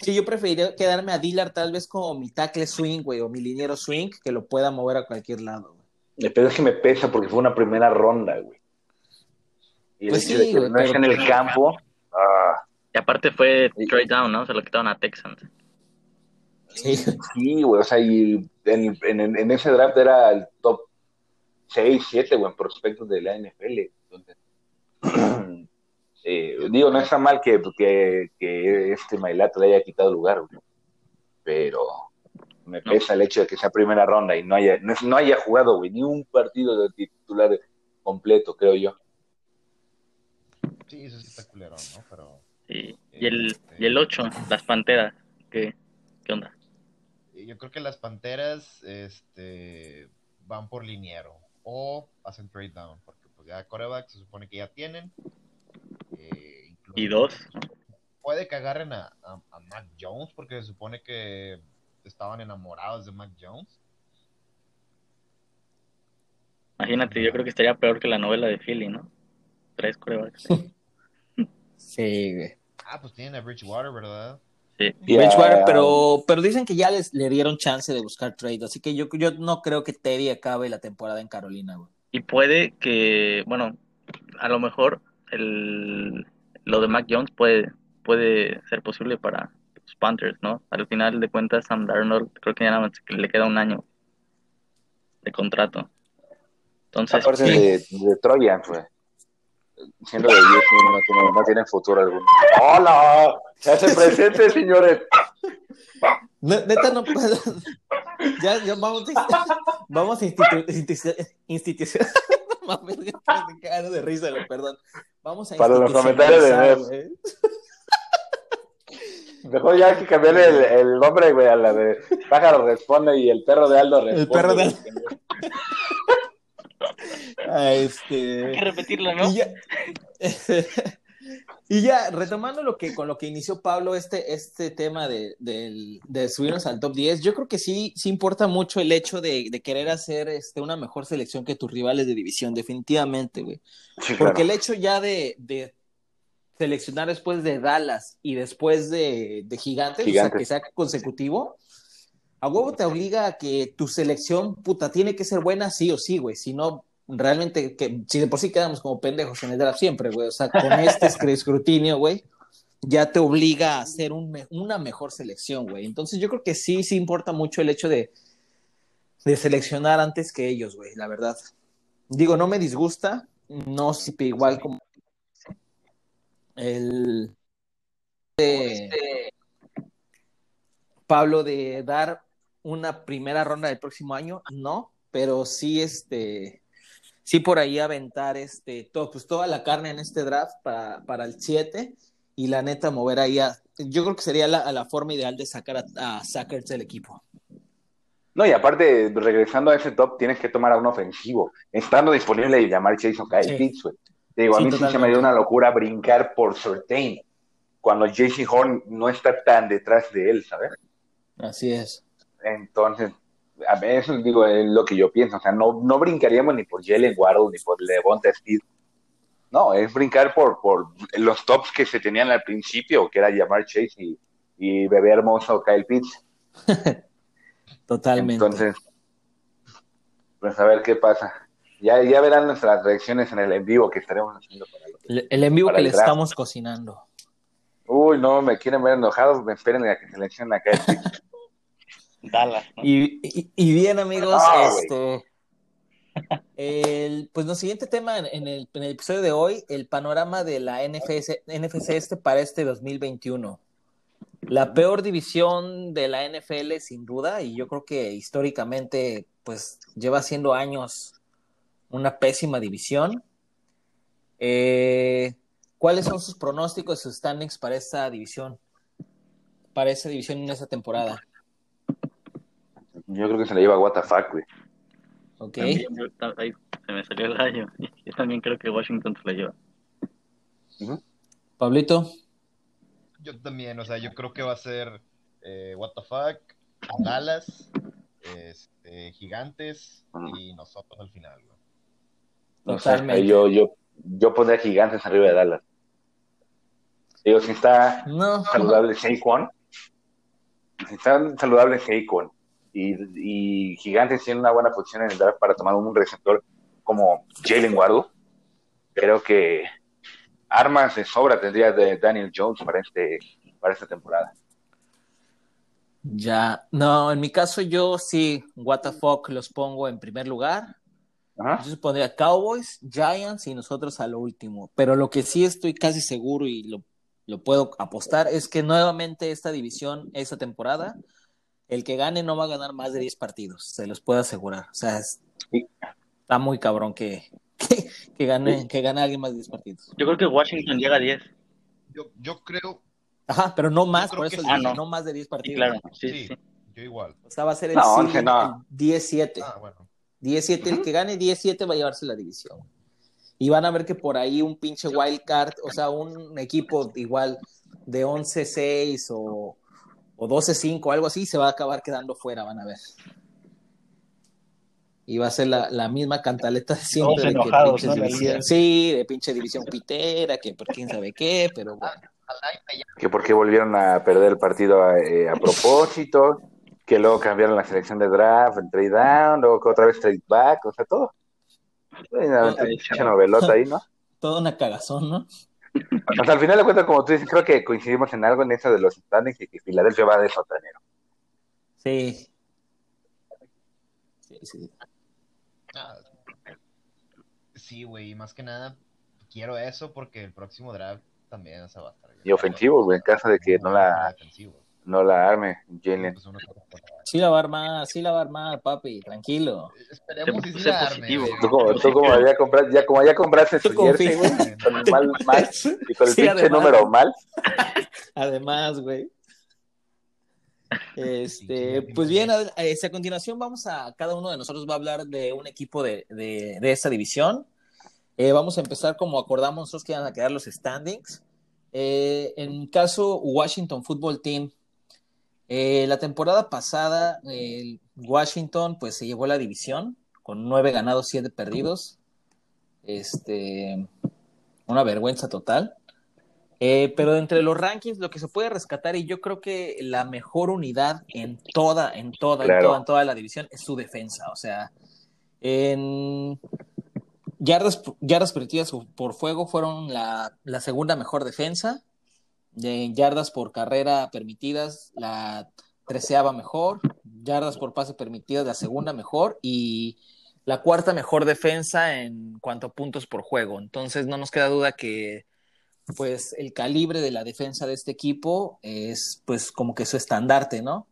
Sí, yo preferiría quedarme a Dillard tal vez como mi tackle swing, güey, o mi liniero swing, que lo pueda mover a cualquier lado, güey. Pero es que me pesa porque fue una primera ronda, güey. Y el Pues hecho sí, de que güey, no esté en el campo. Ah, Y aparte fue trade down, ¿no? Se lo quitaron a Texans. Sí. Sí, güey, o sea, y en, en- en ese draft era el top 6, 7, güey, en prospectos de la NFL. Entonces, eh, digo, no está mal que, que, que este Mailato le haya quitado lugar, güey, pero me No. pesa el hecho de que sea primera ronda y no haya, no, no haya jugado, güey, ni un partido de titular completo, creo yo. Sí, eso sí está culero, ¿no? Pero Sí. Y el, y el 8, las Panteras. ¿Qué, qué onda? eh, yo creo que las Panteras este, van por liniero o hacen trade down, porque pues ya coreback se supone que ya tienen. eh, incluso- Y dos. Puede que agarren a, a, a Mac Jones, porque se supone que estaban enamorados de Mac Jones. Imagínate, yo creo que estaría peor que la novela de Philly, ¿no? Tres corebacks. Sí, güey. Ah, pues tienen a Bridgewater, ¿verdad? Sí. Y a- Bridgewater, pero, pero dicen que ya les le dieron chance de buscar trade, así que yo, yo no creo que Teddy acabe la temporada en Carolina, güey. Y puede que, bueno, a lo mejor el, lo de Mac Jones puede, puede ser posible para los Panthers, ¿no? Al final de cuentas, Sam Darnold creo que ya nada más le queda un año de contrato. Entonces, Aparte sí. de, de Troyan, güey. Siendo de ellos, no tienen, no tienen futuro alguno. ¡Hola! ¡Se hace presente, señores! Ne- Neta, no puedo. Ya, ya vamos, a- vamos a institu- institu- institución. No de risa, perdón. Vamos a Para los comentarios de güey. Mejor ya hay que cambiarle el, el nombre, güey, a la de Pájaro responde y el perro de Aldo responde. El perro de güey. Ah, este... hay que repetirlo, ¿no? Y ya, y ya, retomando lo que, con lo que inició Pablo, este, este tema de, de subirnos al top 10, yo creo que sí, sí importa mucho el hecho de, de querer hacer este, una mejor selección que tus rivales de división, definitivamente, güey. Sí, Porque claro. el hecho ya de, de seleccionar después de Dallas y después de, de Gigantes, o sea, que sea consecutivo, a huevo te obliga a que tu selección, puta, tiene que ser buena sí o sí, güey. Si no, realmente, que, si de por sí quedamos como pendejos en el draft siempre, güey. O sea, con este escr- escrutinio, güey, ya te obliga a hacer un una mejor selección, güey. Entonces yo creo que sí, sí importa mucho el hecho de, de seleccionar antes que ellos, güey, la verdad. Digo, no me disgusta, no igual como el de Pablo de dar una primera ronda del próximo año, no, pero sí este sí por ahí aventar este todo, pues toda la carne en este draft para, para el 7 y la neta mover ahí a yo creo que sería la, la forma ideal de sacar a, a Sackers del equipo. No, y aparte, regresando a ese top, tienes que tomar a un ofensivo. Estando disponible y llamar Jason Kyle Sí. Pitts, güey. Te digo, a mí sí se me dio una locura brincar por Certain. Cuando JC Horn no está tan detrás de él, ¿sabes? Así es. Entonces, a ver, eso digo, es lo que yo pienso. O sea, no, no brincaríamos ni por Jalen Waddle ni por Levonta Speed. No, es brincar por, por los tops que se tenían al principio, que era llamar Chase y, y bebé hermoso Kyle Pitts. Totalmente. Entonces, pues a ver qué pasa. Ya, ya verán nuestras reacciones en el en vivo que estaremos haciendo para el, el en vivo que le estamos cocinando. Uy, no, me quieren ver enojado, me esperen a que seleccionen a Kyle Pitts. Dallas, ¿no? Y, y- y bien, amigos, Ah, este. El, pues nuestro siguiente tema en, en el, en el episodio de hoy, el panorama de la NFC este para este 2021. La peor división de la NFL, sin duda, y yo creo que históricamente, pues lleva siendo años una pésima división. Eh, ¿Cuáles son sus pronósticos y sus standings para esta división? Para esta división en esta temporada. Yo creo que se le lleva fuck, güey. ¿Ok? También, yo- ta- ahí se me salió el gallo. Yo también creo que Washington se lo lleva. Pablito. Yo también, o sea, yo creo que va a ser eh, What the fuck, Dallas, este, Gigantes y nosotros al final, güey. O sea, Totalmente. yo, yo, yo pondría gigantes arriba de Dallas. Digo, si está No, saludable Saquon, si está saludable Saquon y, y gigantes tiene una buena posición en el draft para tomar un receptor como Jalen Waddle, creo que armas de sobra tendría de Daniel Jones para, este, para esta temporada. Ya, no, en mi caso yo sí, what the fuck, los pongo en primer lugar. Ajá. Yo pondría Cowboys, Giants y nosotros a lo último. Pero lo que sí estoy casi seguro y lo, lo puedo apostar es que nuevamente esta división, esta temporada, el que gane no va a ganar más de 10 partidos, se los puedo asegurar. O sea, es- Sí. está muy cabrón que, que, que gane, que gane alguien más de 10 partidos. Yo creo que Washington llega a 10. Yo, yo creo, Ajá, pero no más, por que eso sí. dije, Ah, no. no más de 10 Sí, partidos. claro. Sí, sí, sí. yo igual. O sea, va a ser el, No, seed, 11 no. el 17. Ah, bueno. 17, el que gane 17 va a llevarse la división. Y van a ver que por ahí un pinche wild card, o sea, un equipo igual de 11-6 o, o 12-5, algo así, se va a acabar quedando fuera, van a ver. Y va a ser la, la misma cantaleta de siempre. De enojados, sí, de pinche división pitera, que por quién sabe qué, pero bueno. Que porque volvieron a perder el partido eh, a propósito, que luego cambiaron la selección de draft, el trade down, luego que otra vez trade back, o sea, todo. Una pinche novelota ahí, ¿no? Toda una cagazón, ¿no? O sea, al final de cuentas, como tú dices, creo que coincidimos en algo en eso de los standings y que Filadelfia va de sotanero. Sí. Sí, sí. Ah, sí, güey, y más que nada quiero eso porque el próximo draft también o sea, va a estar. Y ofensivo, güey, en caso de que no la, Defensivo. No la arme Jalen. Pues Sí la va a armar, sí la va a armar, papi, tranquilo. Esperemos que sí la arme. Tú como, tú como ya compraste, ya como ya compraste su jersey, confías. güey, con el mal, mal y con el Sí, pinche además. número mal. Además, güey. Este, pues bien, a, este, a continuación vamos a, cada uno de nosotros va a hablar de un equipo de, de, de esta división. Eh, vamos a empezar como acordamos nosotros que iban a quedar los standings. Eh, en caso Washington Football Team, eh, la temporada pasada Washington pues se llevó la división con nueve ganados, siete perdidos. Este, una vergüenza total. Eh, pero entre los rankings, lo que se puede rescatar, y yo creo que la mejor unidad en toda, en toda, en toda, en toda la división es su defensa. O sea, en yardas, yardas permitidas por fuego fueron la, la segunda mejor defensa. De yardas por carrera permitidas, la treceava mejor. Yardas por pase permitidas, la segunda mejor. Y la cuarta mejor defensa en cuanto a puntos por juego. Entonces, no nos queda duda que pues el calibre de la defensa de este equipo es pues como que su estandarte, ¿no?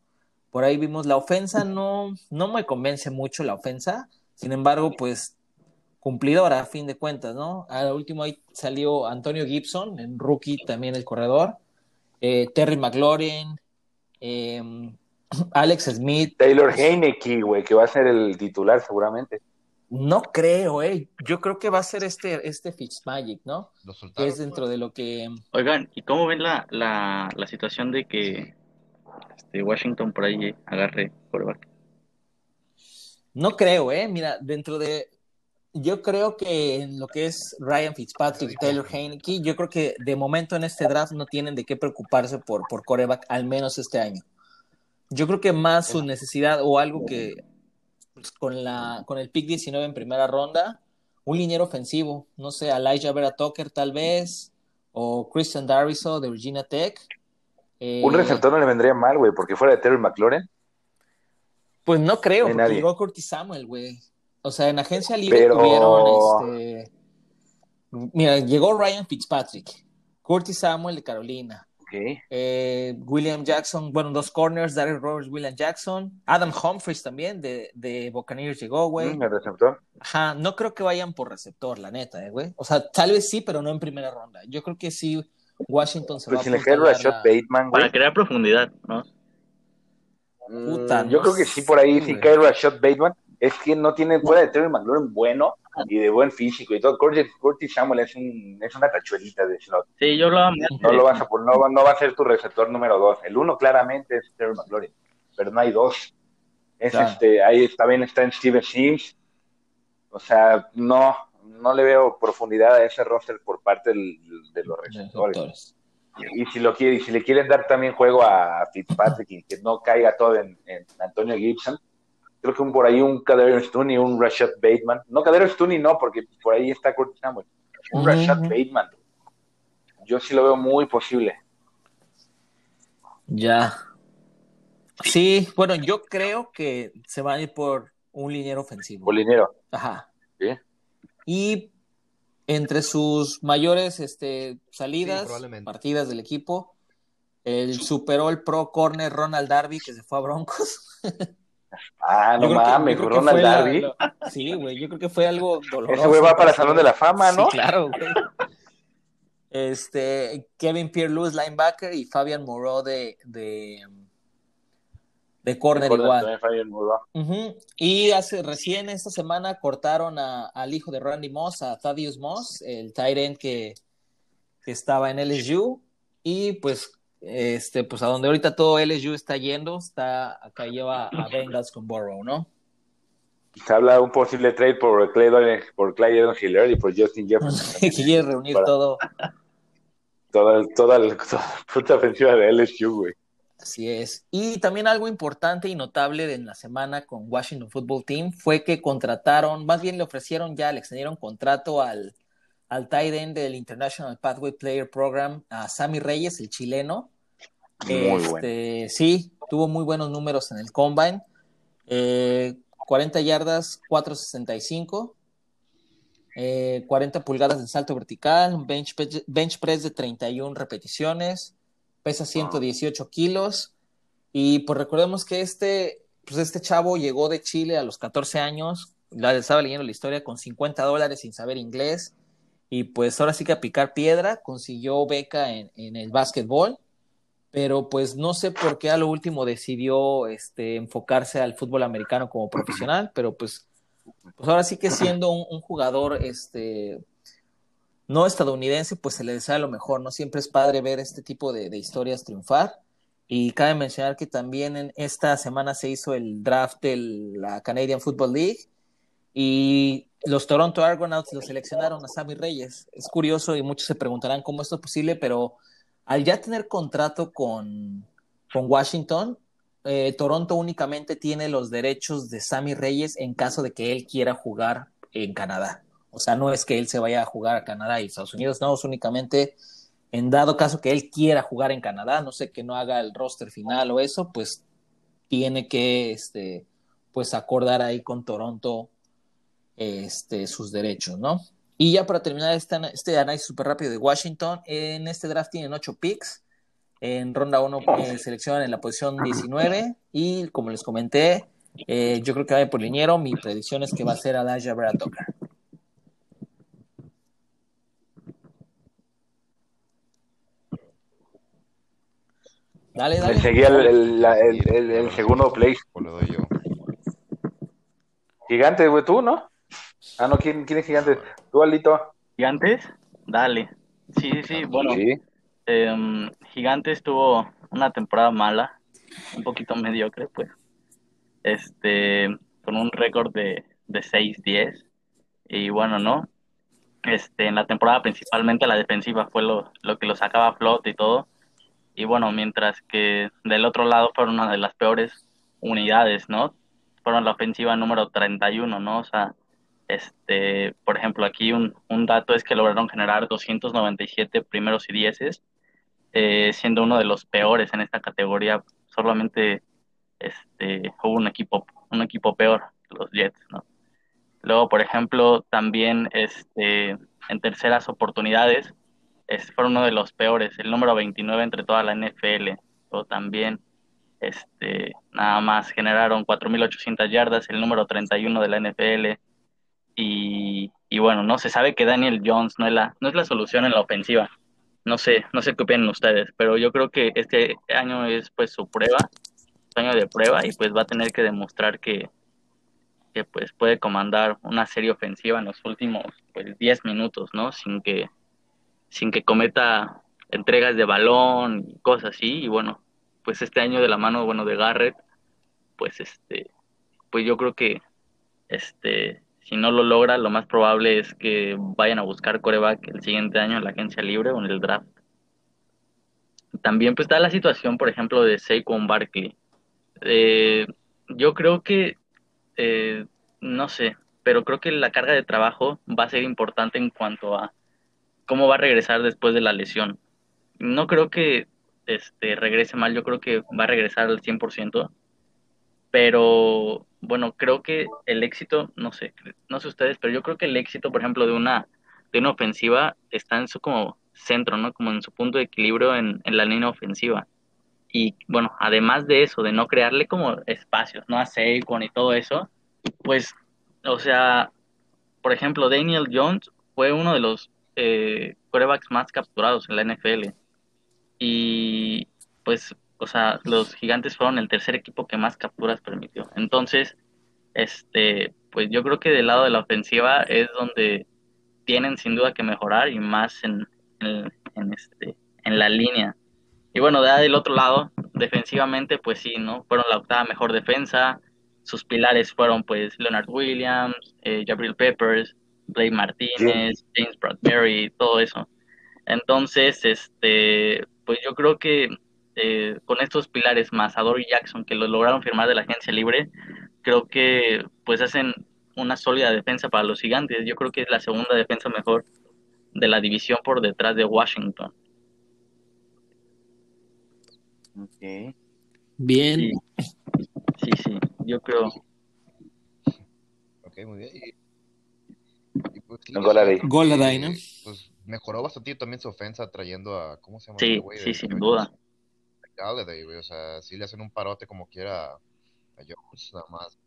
Por ahí vimos la ofensa, no, no me convence mucho la ofensa, sin embargo, pues cumplidora a fin de cuentas, ¿no? Al último ahí salió Antonio Gibson, en rookie también el corredor, eh, Terry McLaurin, eh, Alex Smith, Taylor Heineke, güey, que va a ser el titular seguramente. no creo, eh, yo creo que va a ser este, este Fitzmagic, ¿no? Que es dentro de lo que... Oigan, ¿y cómo ven la, la, la situación de que este, Washington por ahí agarre quarterback? No creo, ¿eh? Mira, dentro de. Yo creo que en lo que es Ryan Fitzpatrick, Taylor Heineke, yo creo que de momento en este draft no tienen de qué preocuparse por, por coreback, al menos este año. Yo creo que más su necesidad o algo que pues, con, la, con el pick 19 en primera ronda, un liniero ofensivo, no sé, Elijah Vera Tucker tal vez, o Christian Dariso de Virginia Tech. Eh, Un receptor no le vendría mal, güey, porque fuera de Terry McLaurin. Pues no creo, porque nadie. llegó Curtis Samuel, güey. O sea, en agencia libre Pero- tuvieron este. Mira, llegó Ryan Fitzpatrick, Curtis Samuel de Carolina, eh, William Jackson, bueno, dos corners, Darren Roberts, William Jackson, Adam Humphries también de, de Buccaneers llegó, güey. Mm, el receptor. Ajá, no creo que vayan por receptor, la neta, eh, güey. O sea, tal vez sí, pero no en primera ronda. Yo creo que sí, Washington se va Pues a si le cae apuntalar Rashad a- Bateman, güey. Para crear profundidad, ¿no? Mm, Puta, yo creo que sí, por ahí, si güey. cae Rashad Bateman, es que no tiene fuera de Terry McLaurin bueno y de buen físico y todo. Curtis, Curtis Samuel es, un, es una tachuelita de slot. Sí, yo más No lo vas a no, va- no va a ser tu receptor número dos. El uno claramente es Terry McLaurin, pero no hay dos. Es Claro. este, ahí también está en Steven Sims. O sea, no, no le veo profundidad a ese roster por parte del- de los receptores. Y si lo quiere, y si le quieren dar también juego a Fitzpatrick y que no caiga todo en, en Antonio Gibson, creo que un, por ahí un Kadarius Stoney, un Rashad Bateman, no Kadarius Stoney no, porque por ahí está Curtis Samuel, un Ujú. Rashad Bateman yo sí lo veo muy posible. Ya. Sí, bueno, yo creo que se va a ir por un liniero ofensivo. Por liniero. Ajá. ¿sí? Y entre sus mayores este, salidas, partidas del equipo, el superó el pro corner Ronald Darby que se fue a Broncos. Ah, no mames, yo creo que Ronald fue la- Darby. la- sí, güey, yo creo que fue algo doloroso. Ese güey va para el Salón de la Fama, ¿no? Sí, claro, güey. Este, Kevin Pierre-Louis, linebacker, y Fabian Moreau de, de, de corner igual. Ujú. Y hace recién esta semana cortaron a- al hijo de Randy Moss, a Thaddeus Moss, el tight end que, que estaba en LSU. Y pues, este, pues a donde ahorita todo LSU está yendo, está acá lleva a Bengals con Burrow, ¿no? Se habla de un posible trade por Clay, por Edwards Hiller y por Justin Jefferson. que quiere reunir Para- todo. toda, toda, la- puta ofensiva de LSU, güey. Así es. Y también algo importante y notable de en la semana con Washington Football Team fue que contrataron, más bien le ofrecieron ya, le extendieron contrato al, al tight end del International Pathway Player Program a Sammy Reyes, el chileno. Muy Este, bueno. Sí, tuvo muy buenos números en el combine. Eh, 40 yardas, 4.65. Eh, 40 pulgadas en salto vertical, un bench, bench press de 31 repeticiones, pesa 118 kilos. Y pues recordemos que este, pues este chavo llegó de Chile a los 14 años, ya estaba leyendo la historia, con 50 dólares sin saber inglés. Y pues ahora sí que a picar piedra, consiguió beca en, en el básquetbol pero pues no sé por qué a lo último decidió este, enfocarse al fútbol americano como profesional, pero pues, pues ahora sí que siendo un, un jugador este, no estadounidense, pues se le desea lo mejor, ¿no? Siempre es padre ver este tipo de, de historias triunfar. Y cabe mencionar que también en esta semana se hizo el draft de la Canadian Football League y los Toronto Argonauts lo seleccionaron a Sammy Reyes. Es curioso y muchos se preguntarán cómo esto es posible, pero al ya tener contrato con, con Washington, eh, Toronto únicamente tiene los derechos de Sammy Reyes en caso de que él quiera jugar en Canadá. O sea, no es que él se vaya a jugar a Canadá y Estados Unidos, no, es únicamente en dado caso que él quiera jugar en Canadá, no sé que no haga el roster final o eso, pues tiene que este, pues acordar ahí con Toronto este, sus derechos, ¿no? Y ya para terminar este, este análisis súper rápido de Washington, en este draft tienen ocho picks. En ronda 1 eh, seleccionan en la posición 19 y como les comenté, eh, yo creo que va por liniero. Mi predicción es que va a ser Elijah Brad Tucker. Dale, Le dale. seguía el, el, la- el- el- el segundo place. O lo doy yo. Gigante, güey, tú, ¿no? Ah, no, ¿quién, quién es gigante? Tú, Alito. ¿Gigantes? Dale. Sí, sí, sí. Bueno, Sí. em, Gigantes tuvo una temporada mala, un poquito mediocre, pues. Este, con un récord de, de 6-10. Y bueno, ¿no? Este, en la temporada principalmente la defensiva fue lo, lo que lo sacaba a flote y todo. Y bueno, mientras que del otro lado fueron una de las peores unidades, ¿no? Fueron la ofensiva número 31, ¿no? O sea, este, por ejemplo, aquí un, un dato es que lograron generar 297 primeros y dieces, eh, siendo uno de los peores en esta categoría. Solamente este, hubo un equipo, un equipo peor, los Jets, ¿no? Luego, por ejemplo, también este, en terceras oportunidades, es, fueron uno de los peores, el número 29 entre toda la NFL. O también, este, nada más generaron 4.800 yardas, el número 31 de la NFL. Y, y bueno, no se sabe que Daniel Jones no es la, no es la solución en la ofensiva. No sé, no sé qué opinan ustedes, pero yo creo que este año es pues su prueba, su año de prueba y pues va a tener que demostrar que, que pues puede comandar una serie ofensiva en los últimos pues 10 minutos, ¿no? Sin que sin que cometa entregas de balón y cosas así y bueno, pues este año de la mano bueno de Garrett, pues este pues yo creo que este si no lo logra, lo más probable es que vayan a buscar coreback el siguiente año en la agencia libre o en el draft. También pues está la situación, por ejemplo, de Saquon Barkley. Eh, yo creo que, eh, no sé, pero creo que la carga de trabajo va a ser importante en cuanto a cómo va a regresar después de la lesión. No creo que este, regrese mal, yo creo que va a regresar al 100%, pero bueno, creo que el éxito, no sé, no sé ustedes, pero yo creo que el éxito, por ejemplo, de una, de una ofensiva está en su como centro, ¿no? Como en su punto de equilibrio en, en la línea ofensiva. Y bueno, además de eso, de no crearle como espacios, ¿no? A Saquon y todo eso, pues, o sea, por ejemplo, Daniel Jones fue uno de los eh, quarterbacks más capturados en la NFL. Y pues, o sea, los gigantes fueron el tercer equipo que más capturas permitió. Entonces, este, pues yo creo que del lado de la ofensiva es donde tienen sin duda que mejorar y más en, en, este, en la línea. Y bueno, de del otro lado, defensivamente, pues sí, ¿no? Fueron la octava mejor defensa. Sus pilares fueron, pues, Leonard Williams, eh, Gabriel Peppers, Blake Martínez, James Bradbury, todo eso. Entonces, este, pues yo creo que eh, con estos pilares más a Dory Jackson, que lo lograron firmar de la agencia libre, creo que pues hacen una sólida defensa para los gigantes. Yo creo que es la segunda defensa mejor de la división por detrás de Washington. Okay. Bien. Sí, sí, yo creo. Ok, muy bien. Y, pues, Goladay. ¿no? Pues mejoró bastante también su ofensa trayendo a, ¿cómo se llama? Sí, sí, sin duda. Goladay, güey, o sea, sí le hacen un parote como quiera a Jones, nada más.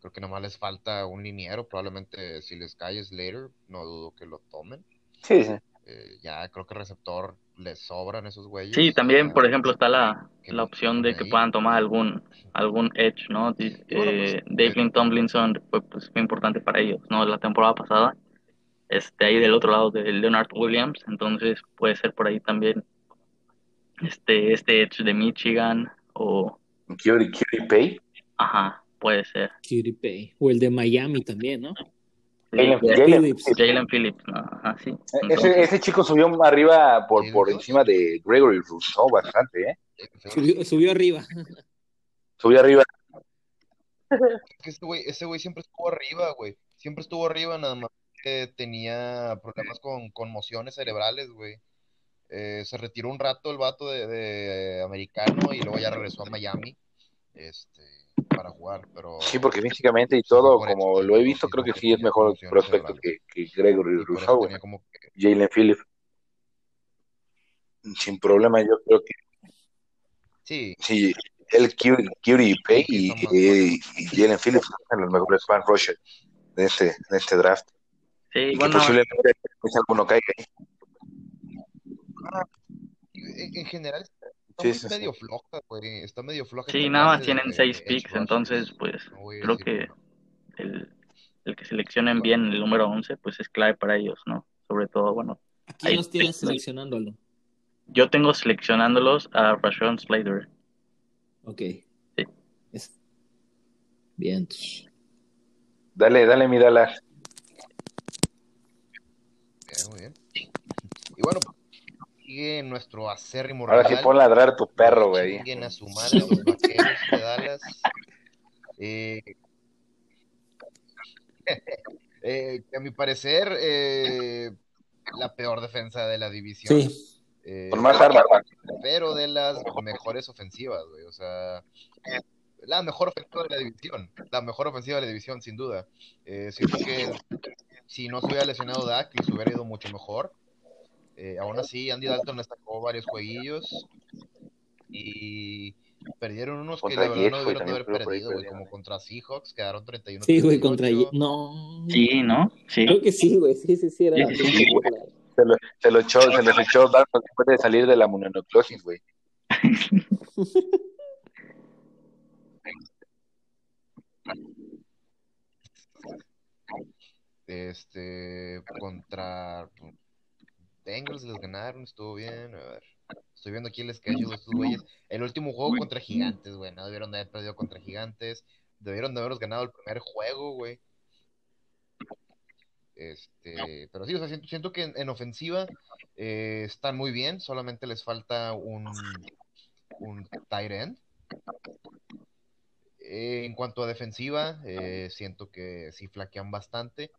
Creo que nada más les falta un liniero, probablemente si les cae Slater, no dudo que lo tomen. Sí, sí. Eh, ya creo que el receptor les sobran esos güeyes. Sí, también, por ejemplo, está la, la opción de que puedan tomar algún algún edge, ¿no? Eh, pues, Tomlinson fue, pues, fue importante para ellos, ¿no? La temporada pasada, este, ahí del otro lado de Leonard Williams, entonces puede ser por ahí también este, este edge de Michigan o... Curie, Curie Pay. Ajá, puede ser. Curie Pay. O el de Miami también, ¿no? Jalen, Phillips. Jalen Phillips, Ajá, sí. ese, ese, chico subió arriba por, por encima de Gregory Rousseau bastante, ¿eh? Subió, subió arriba. Subió arriba. Ese güey, ese güey siempre estuvo arriba, güey. Siempre estuvo arriba, nada más que tenía problemas con conmociones cerebrales, güey. Eh, se retiró un rato el vato de, de, americano y luego ya regresó a Miami. Este para jugar, pero... Sí, porque físicamente y todo, como lo he visto, creo que sí es mejor prospecto que, que Gregory Rousseau, Jalen Phillips. Sin problema, yo creo que... Sí. Sí, el Curie Pay y, y, Jalen Phillips son los mejores fan rushers de este, de este draft. Sí, y bueno, que posiblemente alguno caiga ahí. Ah, en general está medio floja, güey. Está medio floja. Sí, nada más tienen seis picks, entonces, pues, creo que el, el, que seleccionen bien el número 11, pues es clave para ellos, ¿no? Sobre todo, bueno. ¿A quién los tienes seleccionándolo? Yo tengo seleccionándolos a Rashawn Slater. Ok. Sí. Bien. Dale, dale, mi Dallas. Bien, muy bien. Y bueno, sigue nuestro acérrimo Ahora sí pon ladrar tu perro, güey. Siguen a su madre los vaqueros de Dallas. Eh, eh, a mi parecer, eh, la peor defensa de la división. Sí. Eh, Con más armas. Pero de las mejores ofensivas, güey. O sea, la mejor ofensiva de la división. La mejor ofensiva de la división, sin duda. Eh, siento que si no se hubiera lesionado Dak, les hubiera ido mucho mejor. Eh, aún así, Andy Dalton le sacó varios jueguillos y perdieron unos que la verdad no debieron haber perdido, güey, como contra Seahawks, quedaron 31. Sí, güey, contra no. Sí, ¿no? Sí. Creo que sí, güey, sí, sí, sí, era. Sí, sí, se, lo, se, lo echó, se los echó Dalton después de salir de la mononoclosis, güey. este, contra Bengals les ganaron, estuvo bien. A ver. Estoy viendo aquí el schedule de estos güeyes. El último juego contra Gigantes, güey. No debieron de haber perdido contra Gigantes. Debieron de haberlos ganado el primer juego, güey. Este, pero sí, o sea, siento, que en, ofensiva eh, están muy bien. Solamente les falta un, un tight end. Eh, en cuanto a defensiva, eh, siento que sí flaquean bastante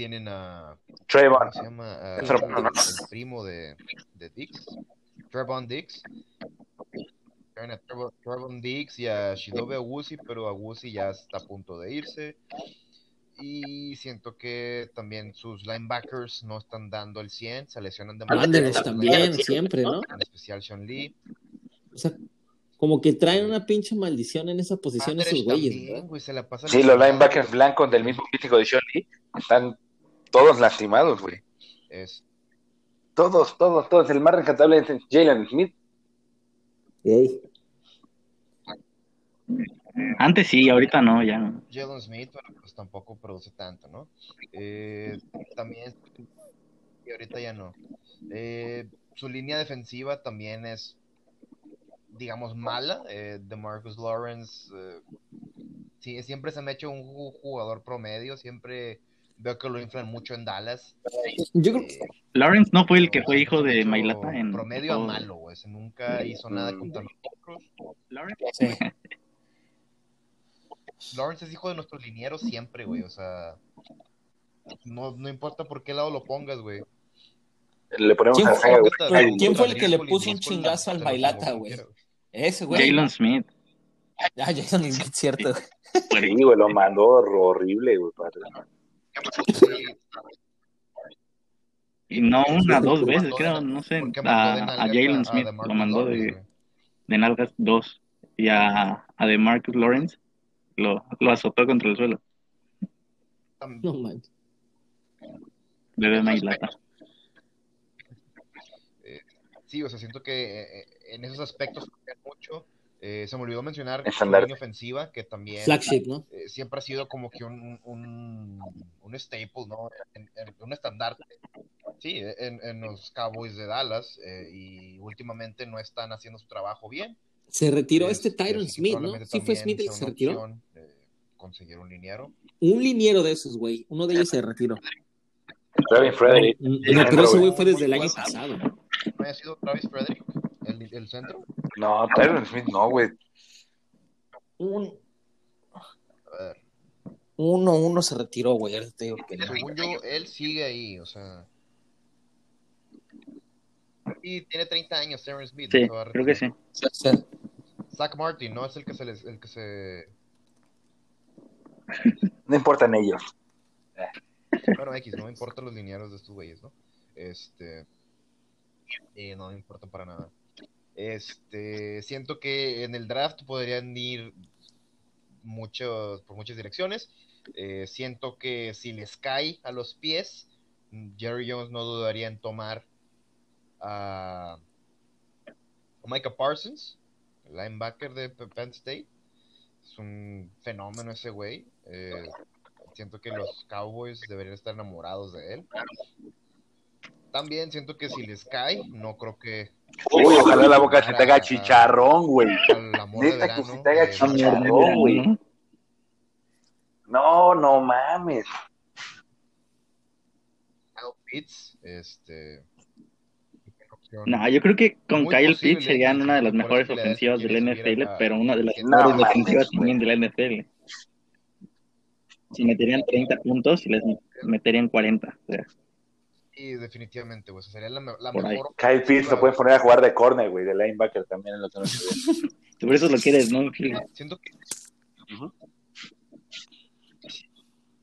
tienen a. Trayvon. ¿Cómo se llama? Es hermano, ¿no? el primo de, de Dix. Trevon Dix. Traen a Trevon, Trevon Dix y a Shidobe Awusi, pero Awusi ya está a punto de irse. Y siento que también sus linebackers no están dando el 100, se lesionan demasiado. Anderes también, siempre, ¿no? En especial Sean Lee. O sea, como que traen una pinche maldición en esa posición esos Anderes güeyes, también, ¿verdad? güey, se la pasan Sí, los linebackers blancos del mismo físico de Sean Lee están todos lastimados, güey. Es- Todos, todos, todos. El más rescatable es Jalen Smith. Ey. Antes sí, ahorita no, ya no. Jalen Smith, pero pues tampoco produce tanto, ¿no? Eh, también, y ahorita ya no. Eh, su línea defensiva también es, digamos, mala. Eh, de Marcus Lawrence, eh, sí, siempre se me ha hecho un ju- jugador promedio, siempre veo que lo inflan mucho en Dallas. Yo creo que Eh, Lawrence no fue el que fue hijo de Mailata en Promedio a malo, güey. Nunca hizo nada contra nosotros. Lawrence. Sí. Lawrence es hijo de nuestros linieros siempre, güey. O sea, no, no importa por qué lado lo pongas, güey. Le ponemos ¿Quién a fue- Saga, güey. pero Ay, ¿quién fue el que le puso un chingazo al como güey? Ese, güey. Jalen Smith. Ah, Jason Smith, cierto. Sí, güey, lo mandó horrible, güey. padre. Y no una, dos veces, creo, no sé. ¿por qué mandó de A, a Jalen Smith lo mandó Lawrence, de, de nalgas dos. Y a, a de Marcus Lawrence lo, lo azotó contra el suelo. No manches. De Mailata. Sí, o sea, siento que eh, en esos aspectos cambian mucho. Eh, se me olvidó mencionar Estandarte. línea ofensiva, que también Flagship, ¿no? eh, siempre ha sido como que un, un, un staple, ¿no? En- en- un estandarte. Sí, en, en los Cowboys de Dallas. eh, y últimamente no están haciendo su trabajo bien. Se retiró Es- este Tyron Smith, ¿no? Sí fue Smith el que se retiró. opción, eh, conseguir un liniero. Un liniero de esos, güey. Uno de ellos se retiró. Travis Frederick. No, pero ese güey fue desde el año pasado. ¿No haya sido Travis Frederick el, el centro? No, Tyron Smith no, güey. Un, A ver, uno, uno se retiró, güey. ahorita te digo que no. según yo, él sigue ahí, o sea. Y tiene 30 años, Terrence Smith. Sí, creo que sí. Zach Martin, ¿no? Es el que se les, el que se. No importan ellos. Bueno, X, no me importan los linieros de estos güeyes, ¿no? Este. eh, no me importan para nada. Este. Siento que en el draft podrían ir muchos, por muchas direcciones. Eh, siento que si les cae a los pies, Jerry Jones no dudaría en tomar a, Micah Parsons, linebacker de Penn State. Es un fenómeno ese güey. Eh, siento que los Cowboys deberían estar enamorados de él. También siento que si les cae, no creo que Uy, ojalá la boca se te haga chicharrón, güey. Neta que se te haga chicharrón. Güey. ¿no? No, mames. Kyle Pitts, este. No, yo creo que con Muy Kyle Pitts serían una de las mejores ofensivas del NFL, a- pero una de las No, mejores mames, defensivas también de la NFL. Si meterían 30 puntos, les meterían 40. o sea, Sí, definitivamente, güey. o sea, sería la, mejor. Kyle Pitts lo pueden poner a jugar de corner, güey, de linebacker también es lo que no se ve. tú por eso lo quieres, ¿no? Siento que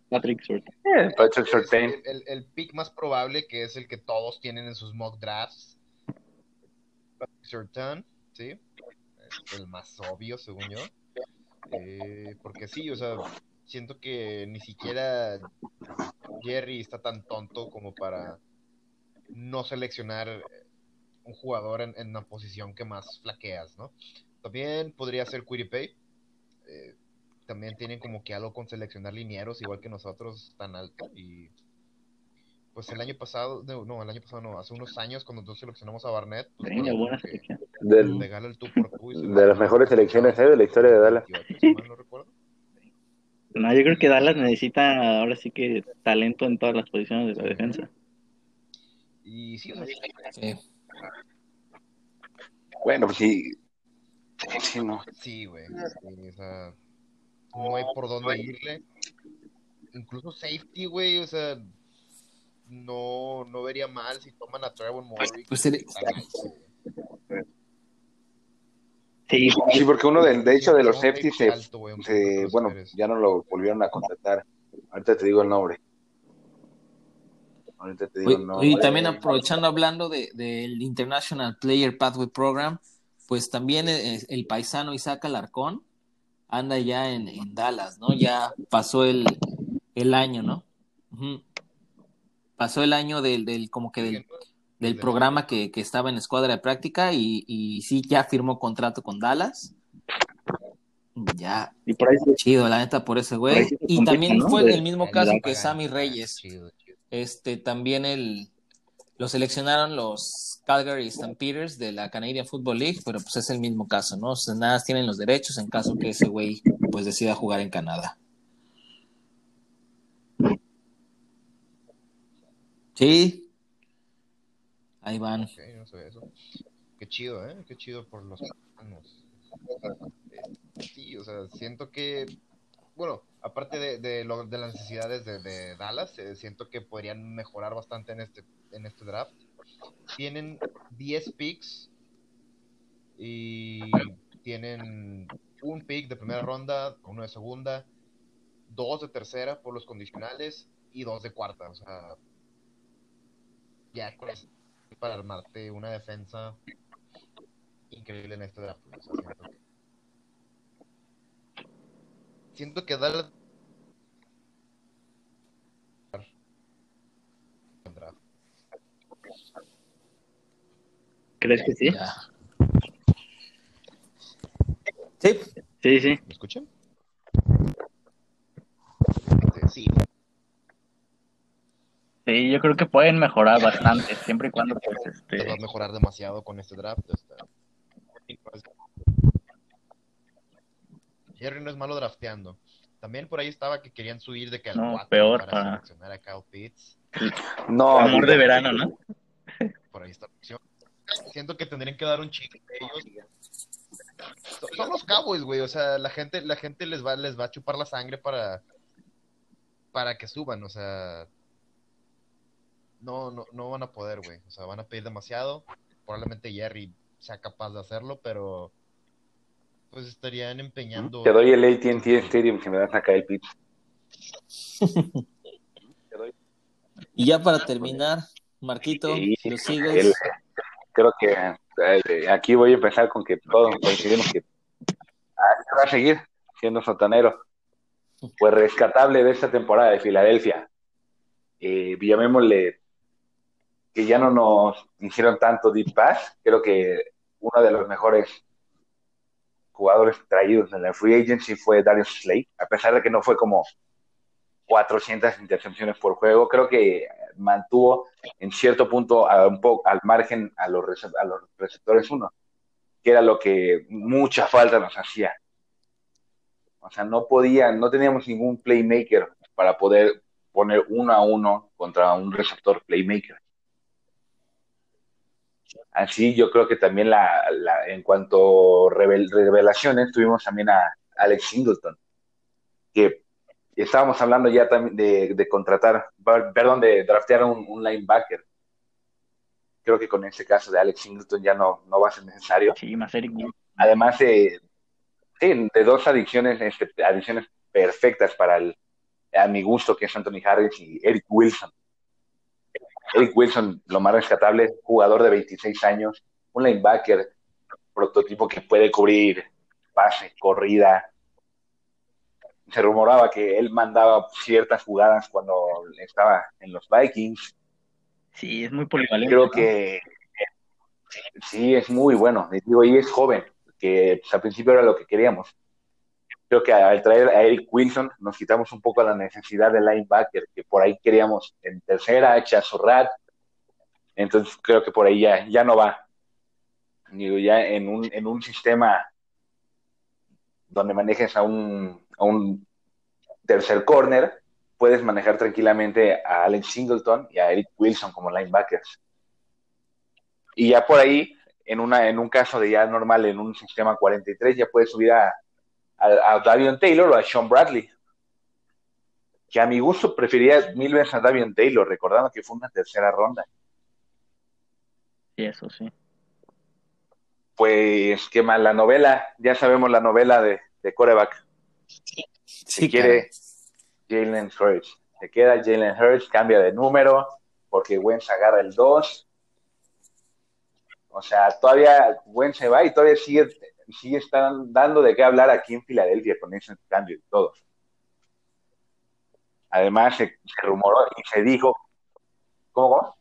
Patrick Surtain. Eh, Patrick Surtain. el, el, el pick más probable, que es el que todos tienen en sus mock drafts. Patrick Surtain, ¿sí? Es el más obvio, según yo. Eh, porque sí, o sea, siento que ni siquiera Jerry está tan tonto como para no seleccionar un jugador en, en la posición que más flaqueas, ¿no? También podría ser Quiripay. Eh, también tienen como que algo con seleccionar linieros, igual que nosotros, tan alto. Y pues el año pasado, no, no, el año pasado no, hace unos años, cuando nosotros seleccionamos a Barnett, pues, Venga, bueno, buena selección. Del- el tú por tú y de las mejores selecciones, eh, de la historia de Dallas. 28, si mal no recuerdo. No, yo creo que Dallas necesita ahora sí que talento en todas las posiciones de la defensa. Y sí, o sea, Sí. Bueno, pues sí. Sí, no. sí, güey. sí, o sea, no hay por dónde irle. Incluso safety, güey, o sea, no, no vería mal si toman a Trevor Murray. Pues Sí, Sí, porque uno de, de hecho de los safety se, se- bueno, ya no lo volvieron a contratar. Ahorita te digo el nombre. Ahorita te digo y también aprovechando hablando de- del International Player Pathway Program, pues también eh, el paisano Isaac Alarcón anda ya en, en Dallas, ¿no? Ya pasó el, el año, ¿no? Pasó el año del, del como que del, del programa que, que estaba en escuadra de práctica y, y sí, ya firmó contrato con Dallas. Ya, y por ahí sí- chido, la neta, por ese güey. se Y complica, también ¿no? fue De- el mismo caso que. Sammy Reyes. Chido. Este, también el, lo seleccionaron los Calgary Stampeders de la Canadian Football League, pero pues es el mismo caso, ¿no? O sea, nada tienen los derechos en caso que ese güey pues decida jugar en Canadá. Sí. Ahí van. Ok, no sé eso. Qué chido, ¿eh? Qué chido por los. Eh, Sí, o sea, siento que, bueno, aparte de, de, lo- de las necesidades de, Dallas, eh, siento que podrían mejorar bastante en este, en este draft. Tienen 10 picks y tienen un pick de primera ronda, uno de segunda, dos de tercera por los condicionales y dos de cuarta. O sea, ya para armarte una defensa increíble en este draft. Siento que Dallas draft. ¿Crees que sí? Ya. Sí. Sí, sí. ¿Me escuchan? Sí, Sí, yo creo que pueden mejorar bastante, siempre y cuando pues te va a este mejorar demasiado con este draft. este. Jerry no es malo drafteando. También por ahí estaba que querían subir de que al No, 4 peor para, para- seleccionar a Kyle Pitts. No, amor de verano, ¿no? Siento que tendrían que dar un chico de ellos. Son- Son los Cowboys, güey. O sea, la gente, la gente les va, les va a chupar la sangre para, para que suban. O sea, no, no, no van a poder, güey. O sea, van a pedir demasiado. Probablemente Jerry sea capaz de hacerlo, pero pues estarían empeñando. Te doy el AT&T Stadium si me das acá el pitch. Y ya para terminar, Marquito, Sí, los el- Eagles. creo que eh, aquí voy a empezar con que todos coincidimos que va a seguir siendo sotanero. Pues rescatable de esta temporada de Filadelfia. Eh, llamémosle que ya no nos hicieron tanto deep pass. Creo que uno de los mejores jugadores traídos en la free agency fue Darius Slade, a pesar de que no fue como 400 intercepciones por juego, creo que mantuvo en cierto punto a un poco al margen a los, receptores uno, que era lo que mucha falta nos hacía. O sea, no podían, no teníamos ningún playmaker para poder poner uno a uno contra un receptor playmaker. Así yo creo que también la, la- en cuanto revel- revelaciones tuvimos también a Alex Singleton, que estábamos hablando ya también de, de contratar, per- perdón, de draftear un, un linebacker. Creo que con este caso de Alex Singleton ya no, no va a ser necesario. Sí, más Eric. Además de, sí, de dos adiciones, este, adiciones perfectas para el, a mi gusto, que es Anthony Harris y Eric Wilson. Eric Wilson, lo más rescatable, jugador de 26 años, un linebacker, prototipo que puede cubrir pase, corrida. Se rumoraba que él mandaba ciertas jugadas cuando estaba en los Vikings. Sí, es muy polivalente. Creo ¿no? que sí, es muy bueno. Digo, y es joven, que pues, al principio era lo que queríamos. Creo que al traer a Eric Wilson nos quitamos un poco la necesidad de linebacker, que por ahí queríamos en tercera, Chazorrat. Entonces creo que por ahí ya, ya no va. Digo, ya en un, en un sistema donde manejes a un, a un tercer corner, puedes manejar tranquilamente a Alex Singleton y a Eric Wilson como linebackers. Y ya por ahí, en, una, en un caso de ya normal, en un sistema 43, ya puedes subir a, a, a Davion Taylor o a Sean Bradley. que a mi gusto prefería mil veces a Davion Taylor, recordando que fue una tercera ronda. Sí, eso sí. Pues, qué mal, la novela, ya sabemos la novela de, de coreback. Sí, Si quiere Jalen Hurts. Se queda Jalen Hurts, cambia de número, porque Wentz agarra el 2. O sea, todavía Wentz se va y todavía sigue, sigue están dando de qué hablar aquí en Filadelfia con ese cambio y todo. Además, se, se rumoró y se dijo, ¿cómo? cómo?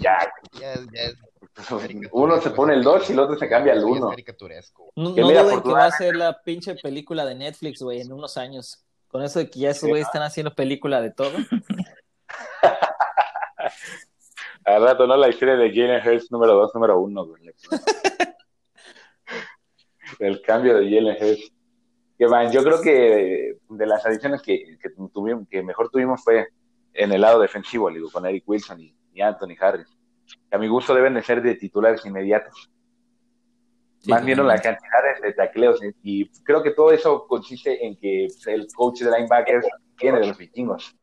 Ya, Ya, ya uno se pone el 2 y el otro se cambia al Eso ya es 1. caricaturesco. No, no duden que va a ser la pinche película de Netflix, güey, en unos años. Con eso de que ya esos güeyes están haciendo película de todo. Al rato, ¿no? La historia de Jalen Hurts número 2, número 1. El cambio de Jalen Hurts. Que van, yo creo que de las adiciones que, que, tuvimos, que mejor tuvimos fue en el lado defensivo, digo, con Eric Wilson y, y Anthony Harris. Que a mi gusto deben de ser de titulares inmediatos. Sí, Más bien la totalmente. cantidad de tacleos. Y creo que todo eso consiste en que el coach de linebackers viene de los vikingos.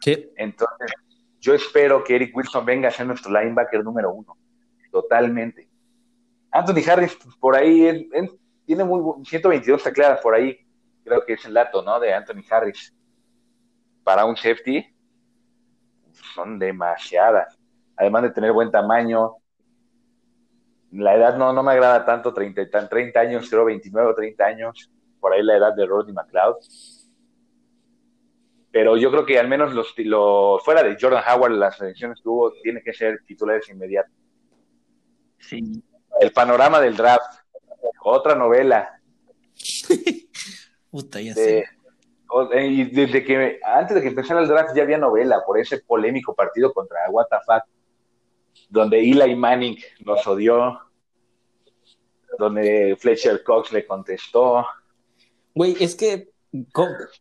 Sí. Entonces, yo espero que Eric Wilson venga a ser nuestro linebacker número uno. Totalmente. Anthony Harris, pues, por ahí, él- él tiene muy bu- 122 tacleadas por ahí. Creo que es el dato, ¿no? De Anthony Harris. Para un safety, son demasiadas. Además de tener buen tamaño. La edad no, no me agrada tanto, 30, y tan- 30 años, creo 29 o 30 años. Por ahí la edad de Rodney McLeod pero yo creo que al menos los, los fuera de Jordan Howard, las elecciones que hubo, tiene que ser titulares inmediatos. Sí, El panorama del draft, otra novela. Puta, ya De, sé. eh, y desde que antes de que empezara el draft ya había novela por ese polémico partido contra fuck, donde Eli Manning nos odió, donde Fletcher Cox le contestó. Güey, es que,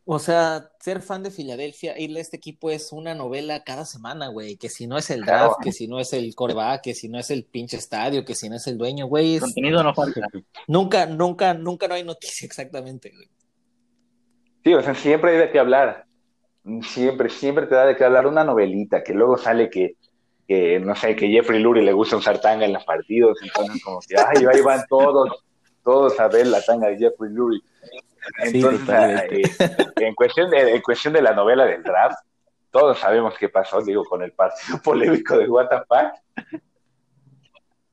o sea, ser fan de Filadelfia, irle a este equipo es una novela cada semana, güey. Que si no es el Claro. draft, que si no es el coreback, que si no es el pinche estadio, que si no es el dueño, güey. es- contenido no falta. Nunca, nunca, nunca no hay noticia exactamente, güey. Sí, o sea, siempre hay de qué hablar. Siempre, siempre te da de qué hablar una novelita, que luego sale que, que, no sé, que Jeffrey Lurie le gusta usar tanga en los partidos, entonces como que, ay, ahí van todos, todos a ver la tanga de Jeffrey Lurie. Entonces, eh, en, cuestión de, en cuestión de la novela del draft, todos sabemos qué pasó, digo, con el partido polémico de fuck,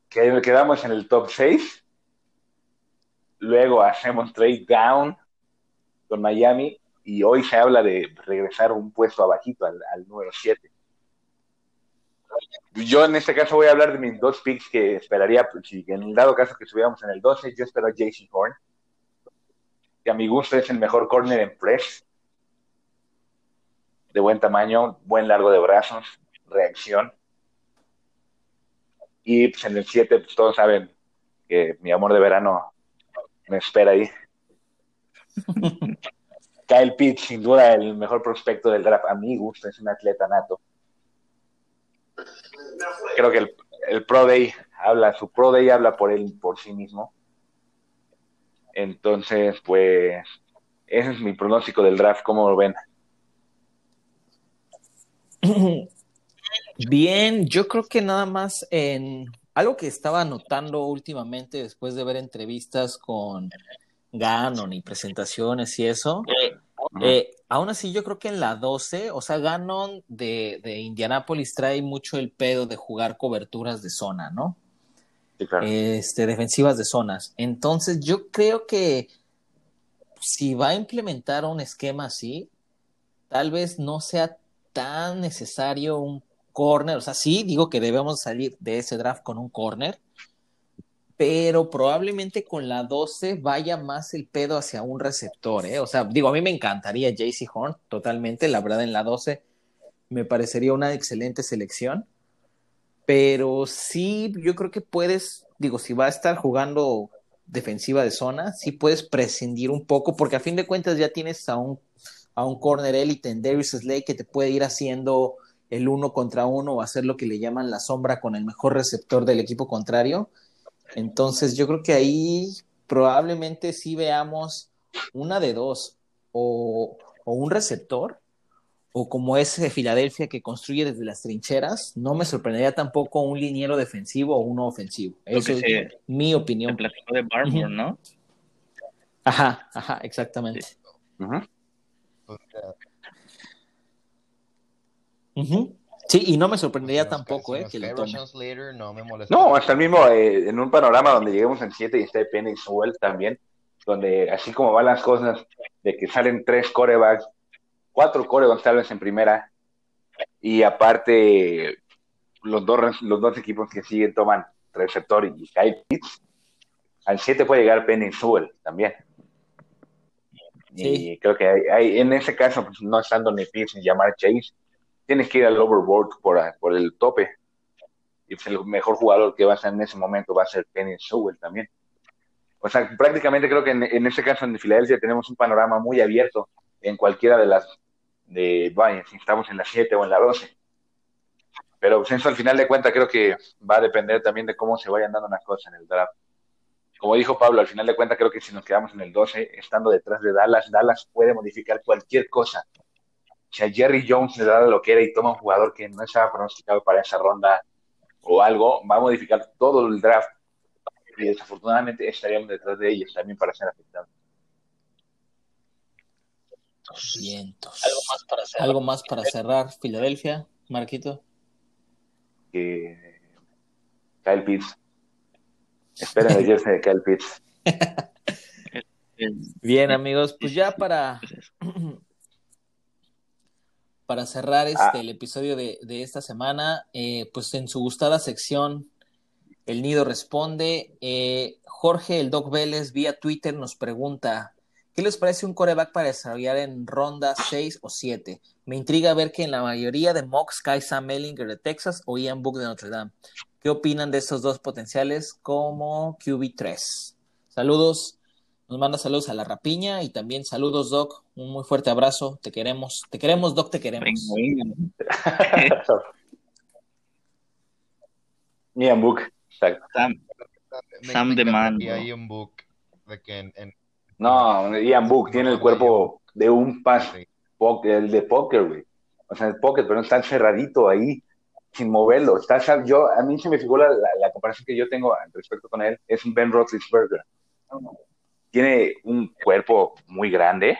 que quedamos en el top 6, luego hacemos trade down con Miami y hoy se habla de regresar un puesto abajito al, al número 7. Yo en este caso voy a hablar de mis dos picks que esperaría, pues, si en el dado caso que estuviéramos en el 12, yo espero a Jason Horn, que a mi gusto es el mejor corner en press, de buen tamaño, buen largo de brazos, reacción. Y pues en el 7, pues todos saben que mi amor de verano me espera ahí. Kyle Pitts, sin duda, el mejor prospecto del draft. A mi gusto, es un atleta nato. Creo que el, el Pro Day habla, su Pro Day habla por él, por sí mismo. Entonces, pues, ese es mi pronóstico del draft. ¿Cómo lo ven? Bien, yo creo que nada más en algo que estaba notando últimamente después de ver entrevistas con Gannon y presentaciones y eso, eh, aún así yo creo que en la 12, o sea, Gannon de, de Indianápolis trae mucho el pedo de jugar coberturas de zona, ¿no? Sí, claro. Este, defensivas de zonas. Entonces yo creo que si va a implementar un esquema así, tal vez no sea tan necesario un corner, o sea, sí digo que debemos salir de ese draft con un corner, pero probablemente con la 12 vaya más el pedo hacia un receptor, ¿eh? O sea, digo, a mí me encantaría JC Horn, totalmente, la verdad en la 12 me parecería una excelente selección, pero sí, yo creo que puedes, digo, si va a estar jugando defensiva de zona, sí puedes prescindir un poco, porque a fin de cuentas ya tienes a un, a un corner élite en Darius Slay que te puede ir haciendo el uno contra uno o hacer lo que le llaman la sombra con el mejor receptor del equipo contrario. Entonces yo creo que ahí probablemente sí veamos una de dos, o, o un receptor, o como es eh, Filadelfia que construye desde las trincheras, no me sorprendería tampoco un liniero defensivo o uno ofensivo. Lo Eso es se- mi Se opinión. platicó de Barmore. ¿no? Ajá, ajá, exactamente. Ya, Ujú. Sí, y no me sorprendería tampoco, eh, que. Rashawn Slater, no me. No, hasta el mismo, eh, en un panorama donde lleguemos en 7 y esté Penny Sewell también, donde así como van las cosas, de que salen tres corebacks, cuatro corebacks tal vez en primera, y aparte los dos, los dos equipos que siguen toman receptor y Kyle Pitts, al 7 puede llegar Penny Sewell también. Sí. Y creo que hay, hay- en ese caso, pues, no estando ni Pitts ni llamar Chase, tienes que ir al overboard por, por el tope. Y pues, el mejor jugador que va a ser en ese momento va a ser Penny Sewell también. O sea, prácticamente creo que en, en ese caso en Filadelfia tenemos un panorama muy abierto en cualquiera de las, de, vaya, si estamos en la 7 o en la 12. Pero pues, eso al final de cuentas creo que va a depender también de cómo se vayan dando las cosas en el draft. Como dijo Pablo, al final de cuentas creo que si nos quedamos en el 12, estando detrás de Dallas, Dallas puede modificar cualquier cosa. Si a Jerry Jones le da lo que era y toma un jugador que no estaba pronosticado para esa ronda o algo, va a modificar todo el draft. Y desafortunadamente estaríamos detrás de ellos también para ser afectados. Vientos. Algo más para hacer. Algo más para cerrar, Filadelfia, Marquito. Que Kyle Pitts. Esperen el jersey de Kyle Pitts. Bien, amigos, pues ya para. Para cerrar este, Ah. el episodio de, de esta semana, eh, pues en su gustada sección, El Nido Responde, eh, Jorge el Doc Vélez vía Twitter nos pregunta, ¿qué les parece un coreback para desarrollar en ronda 6 o 7? Me intriga ver que en la mayoría de mocks cae Sam Ellinger de Texas o Ian Book de Notre Dame. ¿Qué opinan de estos dos potenciales como QB3? Saludos. Nos manda saludos a la rapiña y también saludos, Doc. Un muy fuerte abrazo. Te queremos. Te queremos, Doc, te queremos. Venga, venga. Ian Book. Exacto. Sam, Me- Sam the Man. Ian Book de que en, en- No, Ian Book tiene el cuerpo de un Sí. po- el de póker, güey. O sea, el póker, pero no está cerradito ahí, sin moverlo. Está, yo, a mí se me figura la, la comparación que yo tengo al respecto con él, es un Ben Roethlisberger. Tiene un cuerpo muy grande.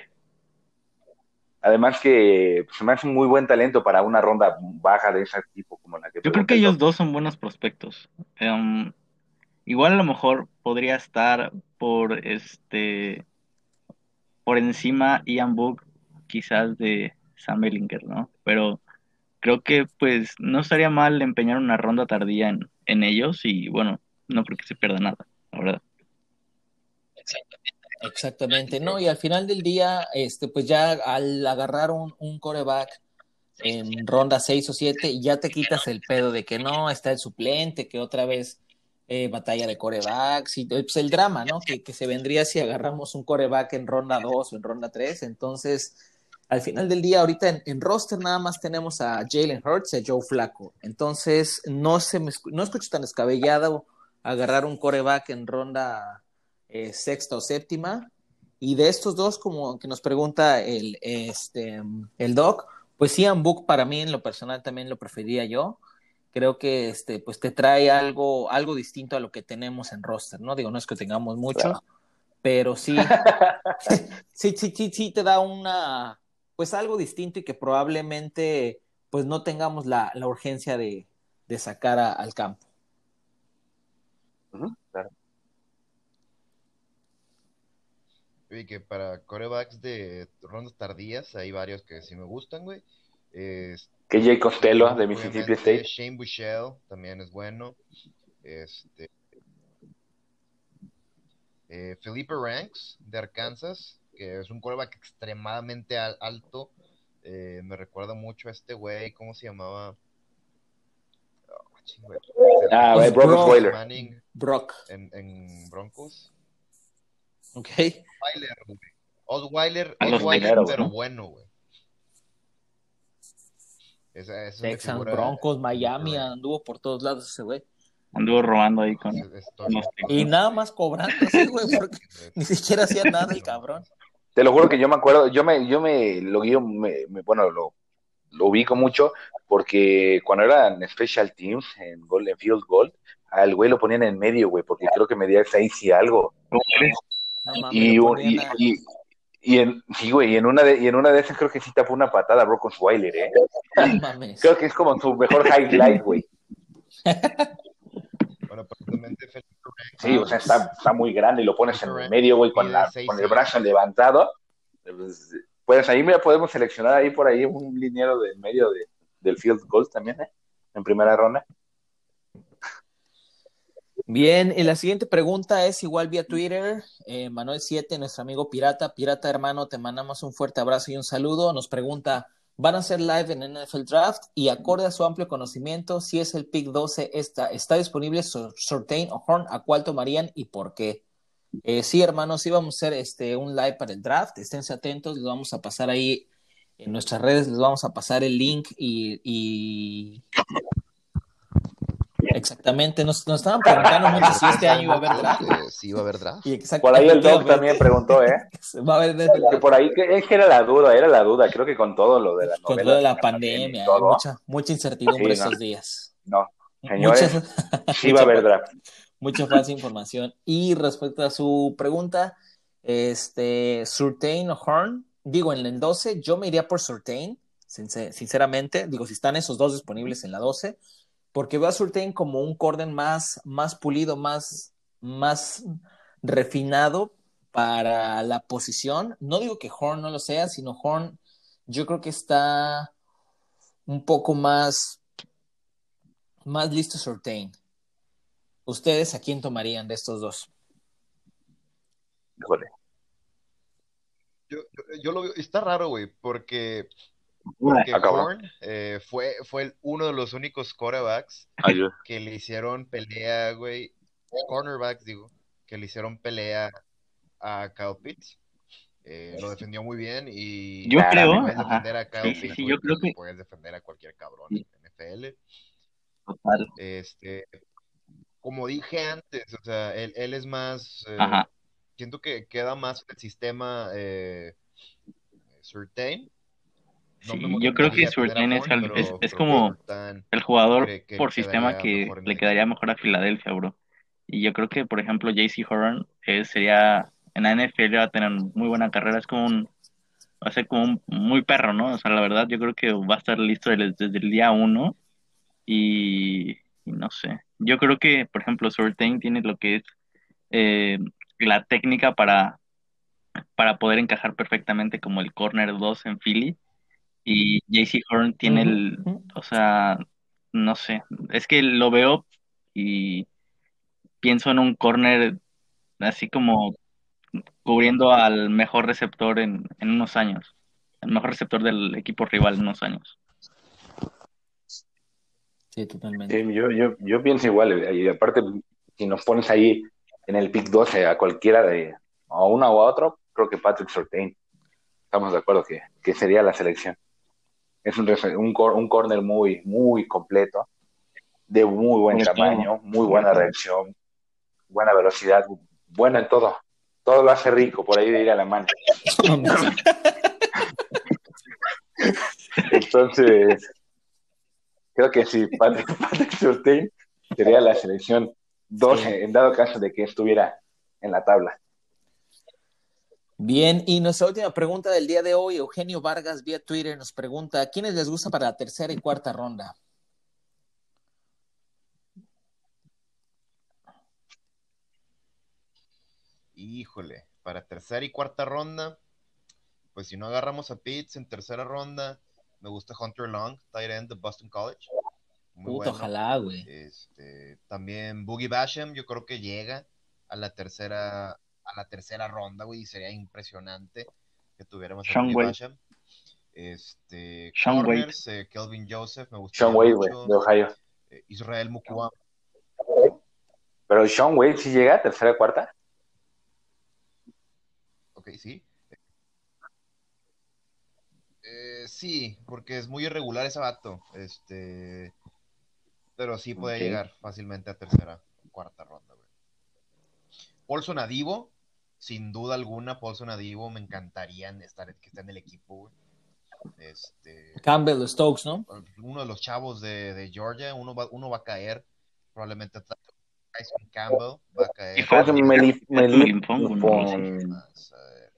Además que pues, se me hace un muy buen talento para una ronda baja de ese tipo como la que Yo creo que el ellos dos son buenos prospectos. Em, igual a lo mejor podría estar por este por encima Ian Book quizás de Sam Ellinger, ¿no? Pero creo que pues no estaría mal empeñar una ronda tardía en, en ellos y bueno, no creo que se pierda nada, la verdad. Exactamente, ¿no? Y al final del día, este, pues ya al agarrar un, un coreback en ronda 6 o 7, ya te quitas el pedo de que no, está el suplente, que otra vez eh, batalla de corebacks, y pues el drama, ¿no? Que, que se vendría si agarramos un coreback en ronda 2 o en ronda 3. Entonces, al final del día, ahorita en, en roster nada más tenemos a Jalen Hurts y a Joe Flacco. Entonces, no, se me, no escucho tan descabellado agarrar un coreback en ronda eh, sexta o séptima. Y de estos dos, como que nos pregunta el, este, el doc, pues Ian Book para mí en lo personal también lo preferiría yo. Creo que este, pues te trae algo, algo distinto a lo que tenemos en roster, ¿no? Digo, no es que tengamos mucho, Claro. pero sí, sí, sí, sí, sí te da una, pues algo distinto y que probablemente pues no tengamos la, la urgencia de, de sacar a- al campo. Y que para corebacks de rondas tardías hay varios que sí me gustan, güey. Es- Que Jay Costello de Mississippi State. Shane Bushell también es bueno. Este, eh, Felipe Ranks de Arkansas, que es un quarterback extremadamente al- alto. Eh, me recuerda mucho a este güey, ¿cómo se llamaba? Oh, ching, güey. Ah, Pues Brock. Manning Brock, en, en Broncos. ¿Ok? Osweiler, güey. Osweiler, Osweiler, pero ¿no? bueno, güey. Esa, esa figura, Broncos, Miami, anduvo por todos lados ese güey. Anduvo robando ahí con Estoy- con los Y nada más cobrando, sí, güey, porque ni siquiera hacía nada el cabrón. Te lo juro que yo me acuerdo, yo me, yo me lo guío, me, me- bueno, lo, lo ubico mucho porque cuando eran Special Teams en Golden Field Gold, al güey lo ponían en medio, güey, porque creo que medía seis y algo. Y, y, ponían a- y, y en, sí, güey, y en una de, y en una de esas creo que sí tapó una patada a Brock Osweiler, ¿eh? no mames. Creo que es como su mejor highlight, güey. Bueno, Sí, o sea, está, está muy grande y lo pones en el medio, güey, con, la, con el brazo levantado. Pues, pues ahí mira, podemos seleccionar ahí por ahí un liniero del medio de, del field goal también, ¿eh? En primera ronda. Bien, y la siguiente pregunta es igual vía Twitter. Eh, Manuel7, nuestro amigo Pirata. Pirata, hermano, te mandamos un fuerte abrazo y un saludo. Nos pregunta, ¿van a hacer live en NFL Draft? Y acorde a su amplio conocimiento, si es el pick 12, está, está disponible Surtain o Horn, ¿a cuál tomarían y por qué? Eh, sí, hermanos, sí vamos a hacer este, un live para el draft. Esténse atentos, les vamos a pasar ahí en nuestras redes, les vamos a pasar el link y... y... Exactamente, nos, nos estaban preguntando mucho si este año iba a haber draft. Sí, iba a haber draft. Y Por ahí el Doc también preguntó, ¿eh? Va a haber Que por ahí, que, es que era la duda, era la duda. Creo que con todo lo de la con novela. lo de la pandemia, todo, mucha, mucha incertidumbre Sí, no. estos días. No, señores, Muchas- sí va a haber draft. mucha falsa información. Y respecto a su pregunta, este, Surtain o Horn, digo, en el 12, yo me iría por Surtain, sincer- sinceramente. Digo, si están esos dos disponibles en la 12, porque veo a Surtain como un corden más, más pulido, más, más refinado para la posición. No digo que Horn no lo sea, sino Horn, yo creo que está un poco más, más listo Surtain. ¿Ustedes a quién tomarían de estos dos? Híjole. Yo, yo- yo lo veo, está raro, güey, porque, porque Ah. Horn eh, fue, fue el- uno de los únicos quarterbacks Ayuda. que le hicieron pelea, güey, cornerbacks, digo, que le hicieron pelea a Kyle Pitts. Eh, lo defendió muy bien y Yo creo, puedes defender a Kyle sí, Pitts, sí, güey, yo creo que puedes defender a cualquier cabrón Sí. en NFL. total, Este, como dije antes, o sea, él, él es más, eh, siento que queda más el sistema eh, Surtain. No Sí, yo creo que Surtain es, al- es, como el jugador que por sistema que le quedaría mejor a Filadelfia, bro. Y yo creo que, por ejemplo, JC Horn eh, sería, en la NFL va a tener muy buena carrera, es como un, va a ser como un muy perro, ¿no? O sea, la verdad, yo creo que va a estar listo desde, desde el día uno y, y no sé. Yo creo que, por ejemplo, Surtain tiene lo que es eh, la técnica para, para poder encajar perfectamente como el corner 2 en Philly. Y JC Horn tiene el, o sea, no sé, es que lo veo y pienso en un corner así como cubriendo al mejor receptor en, en unos años, el mejor receptor del equipo rival en unos años. Sí, totalmente. Sí, yo, yo, yo pienso igual, y aparte, si nos pones ahí en el pick 12 a cualquiera de, a uno o a otro, creo que Patrick Surtain, estamos de acuerdo que, que sería la selección. Es un, un, cor- un corner muy, muy completo, de muy buen tamaño, muy buena reacción, buena velocidad, buena en todo. Todo lo hace rico por ahí de ir a la mano. Entonces, creo que sí, Patrick, Patrick Surtain sería la selección 12, en dado caso de que estuviera en la tabla. Bien, y nuestra última pregunta del día de hoy, Eugenio Vargas vía Twitter nos pregunta, ¿quiénes les gusta para la tercera y cuarta ronda? Híjole, para tercera y cuarta ronda, pues si no agarramos a Pitts en tercera ronda, me gusta Hunter Long, tight end de Boston College. Muy bueno. ojalá, güey. Este, también Boogie Basham, yo creo que llega a la tercera, a la tercera ronda, güey, y sería impresionante que tuviéramos a Sean. Basham. Este, Sean corners, eh, Kelvin Joseph, me gusta Sean Wade, güey, de Ohio. Israel Mukua, Pero Sean Wade si llega a tercera o cuarta. ok, sí. Eh, sí, porque es muy irregular ese vato. Este, pero sí puede llegar fácilmente a tercera o cuarta ronda, güey. Paulson Adivo, sin duda alguna, Paulson Adivo me encantaría estar, que esté en el equipo, güey. Este, Campbell Stokes, ¿no? uno de los chavos de, de Georgia, uno va, uno va a caer, probablemente Tyson Campbell va a caer. Y fue Melif- Melif- Melif- Melinfongo, ¿no? con- Más, a ver.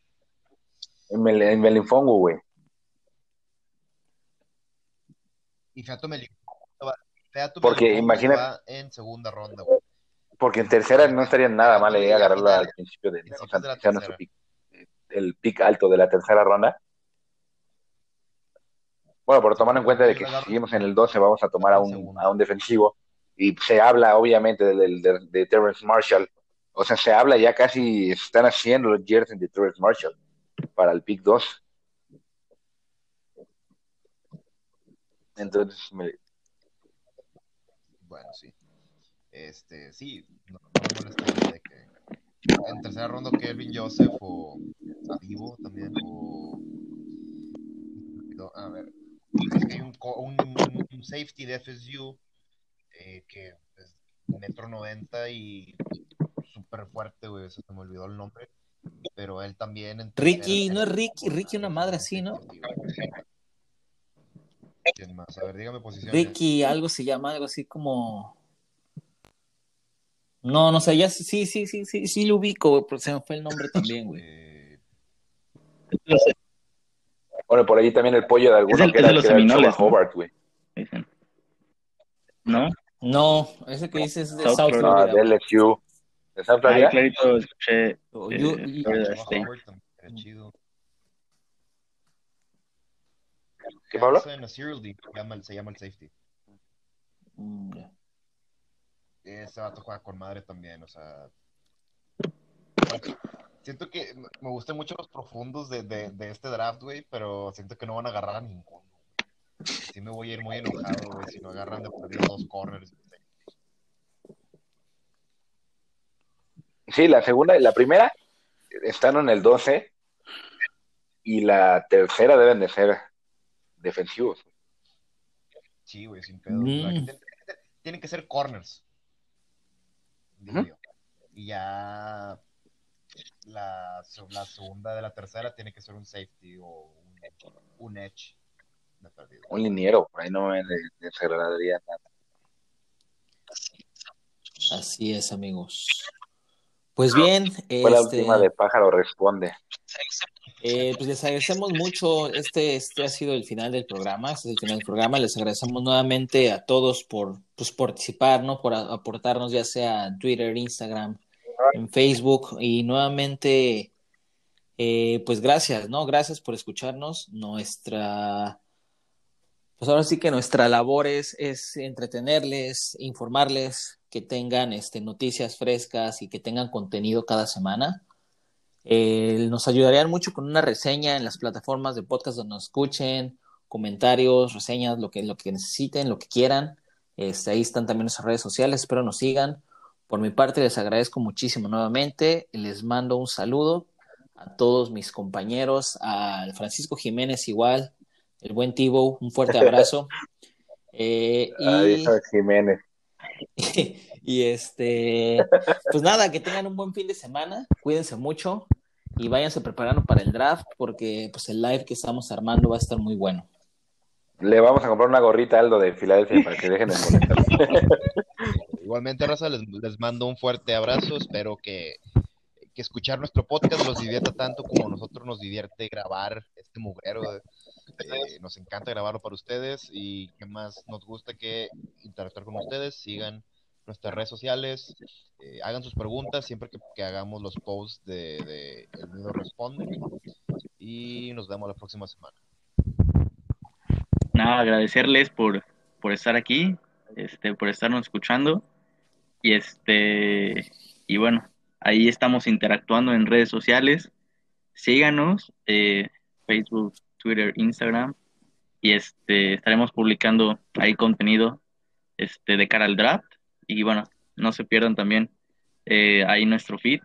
Mel- Melinfongo, güey. Y Feato Melifongo Porque Melifongo imagina- va en segunda ronda, güey. Porque en tercera no estaría nada mal eh, agarrarla al principio de, o sea, de la pick, el pick alto de la tercera ronda. Bueno, pero tomando en cuenta de que si seguimos en el 12 vamos a tomar a un, a un defensivo y se habla obviamente del, del- de, Terrence Marshall. O sea, se habla ya casi, están haciendo los jerseys de Terrence Marshall para el pick 2. Entonces, me- Bueno, sí. Este, sí, no, no me molestaría de que en tercera ronda Kelvin Joseph o Avivo también, o no, a ver, es que hay un, un, un safety de FSU eh, que es metro noventa y súper fuerte, güey, se me olvidó el nombre, pero él también en Ricky, ¿no es Ricky? Ricky una madre así, ¿no? ¿Quién más? A ver, dígame posiciones. Ricky, algo se llama, algo así como. No, no sé, ya sí, sí, sí, sí, sí lo ubico, güey, pero se me fue el nombre también, güey. Eh, bueno, por ahí también el pollo de alguno Es el- que era, de los que Seminoles, ¿no? Hobart, güey. ¿No? No, ese que dices es de South South Florida. Ah, Florida. de LSU. ¿De South Ay, Florida? clarito, escuché. O eh, era chido. ¿Qué, Pablo? Se llama, el- safety. Mm. Ese vato juega con madre también, o sea. Siento que me gustan mucho los profundos de, de, de este draft, güey, pero siento que no van a agarrar a ninguno. Sí me voy a ir muy enojado, güey, si no agarran de perdido dos corners. Sí, la segunda, la primera están en el 12 y la tercera deben de ser defensivos. Sí, güey, sin pedo. O sea, Mm. tienen que ser corners. Digo Ujú. yo. Y ya la, la segunda de la tercera tiene que ser un safety o un, un edge de perdido. Un liniero, por ahí no me desagradaría nada. Así es, amigos. Pues bien, Fue la este, última de Pájaro Responde. Eh, pues les agradecemos mucho. Este, este ha sido el final del programa. Este es el final del programa. Les agradecemos nuevamente a todos por pues, participar, ¿no? Por aportarnos, ya sea en Twitter, Instagram, en Facebook. Y nuevamente, eh, pues gracias, ¿no? Gracias por escucharnos. Nuestra, pues ahora sí que nuestra labor es, es entretenerles, informarles, que tengan este, noticias frescas y que tengan contenido cada semana. Eh, nos ayudarían mucho con una reseña en las plataformas de podcast donde nos escuchen, comentarios, reseñas, lo que, lo que necesiten, lo que quieran. Este, ahí están también nuestras redes sociales, espero nos sigan. Por mi parte, les agradezco muchísimo nuevamente. Les mando un saludo a todos mis compañeros, al Francisco Jiménez igual, el buen Tibo, un fuerte abrazo. Eh, y... Adiós, Jiménez. y este, pues nada, que tengan un buen fin de semana, cuídense mucho y váyanse preparando para el draft porque pues el live que estamos armando va a estar muy bueno. Le vamos a comprar una gorrita a Aldo de Filadelfia para que dejen de molestar. Igualmente, Raza, les, les mando un fuerte abrazo. Espero que, que escuchar nuestro podcast los divierta tanto como a nosotros nos divierte grabar este mugrero. Eh, nos encanta grabarlo para ustedes y que más nos gusta que interactuar con ustedes. Sigan nuestras redes sociales, eh, hagan sus preguntas siempre que, hagamos los posts de, de El Nido Responde. Y nos vemos la próxima semana. Nada, agradecerles por, por estar aquí, este, por estarnos escuchando. Y este, y bueno, ahí estamos interactuando en redes sociales. Síganos, eh, Facebook, Twitter, Instagram. Y este, estaremos publicando ahí contenido este, de cara al draft. Y bueno, no se pierdan también eh, ahí nuestro feed,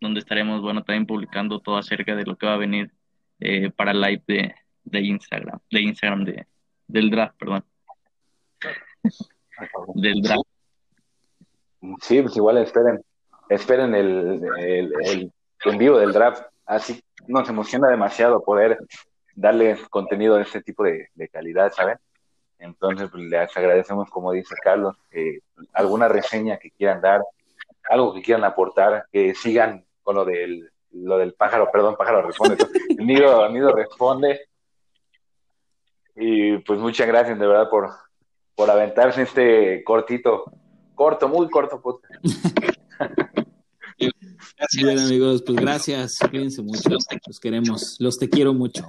donde estaremos, bueno, también publicando todo acerca de lo que va a venir eh, para el live de, de Instagram, de Instagram de, del draft, perdón. Del draft. Sí, pues igual esperen, esperen el, el, el, en vivo del draft. Así nos emociona demasiado poder darle contenido de este tipo de, calidad, ¿saben? Entonces, pues, les agradecemos, como dice Carlos, que alguna reseña que quieran dar, algo que quieran aportar, que sigan con lo del, lo del pájaro, perdón, pájaro responde, el nido responde. Y pues muchas gracias de verdad por, por aventarse este cortito, corto, muy corto podcast. Bien, amigos, pues gracias. Cuídense mucho. Los queremos. Los te quiero mucho.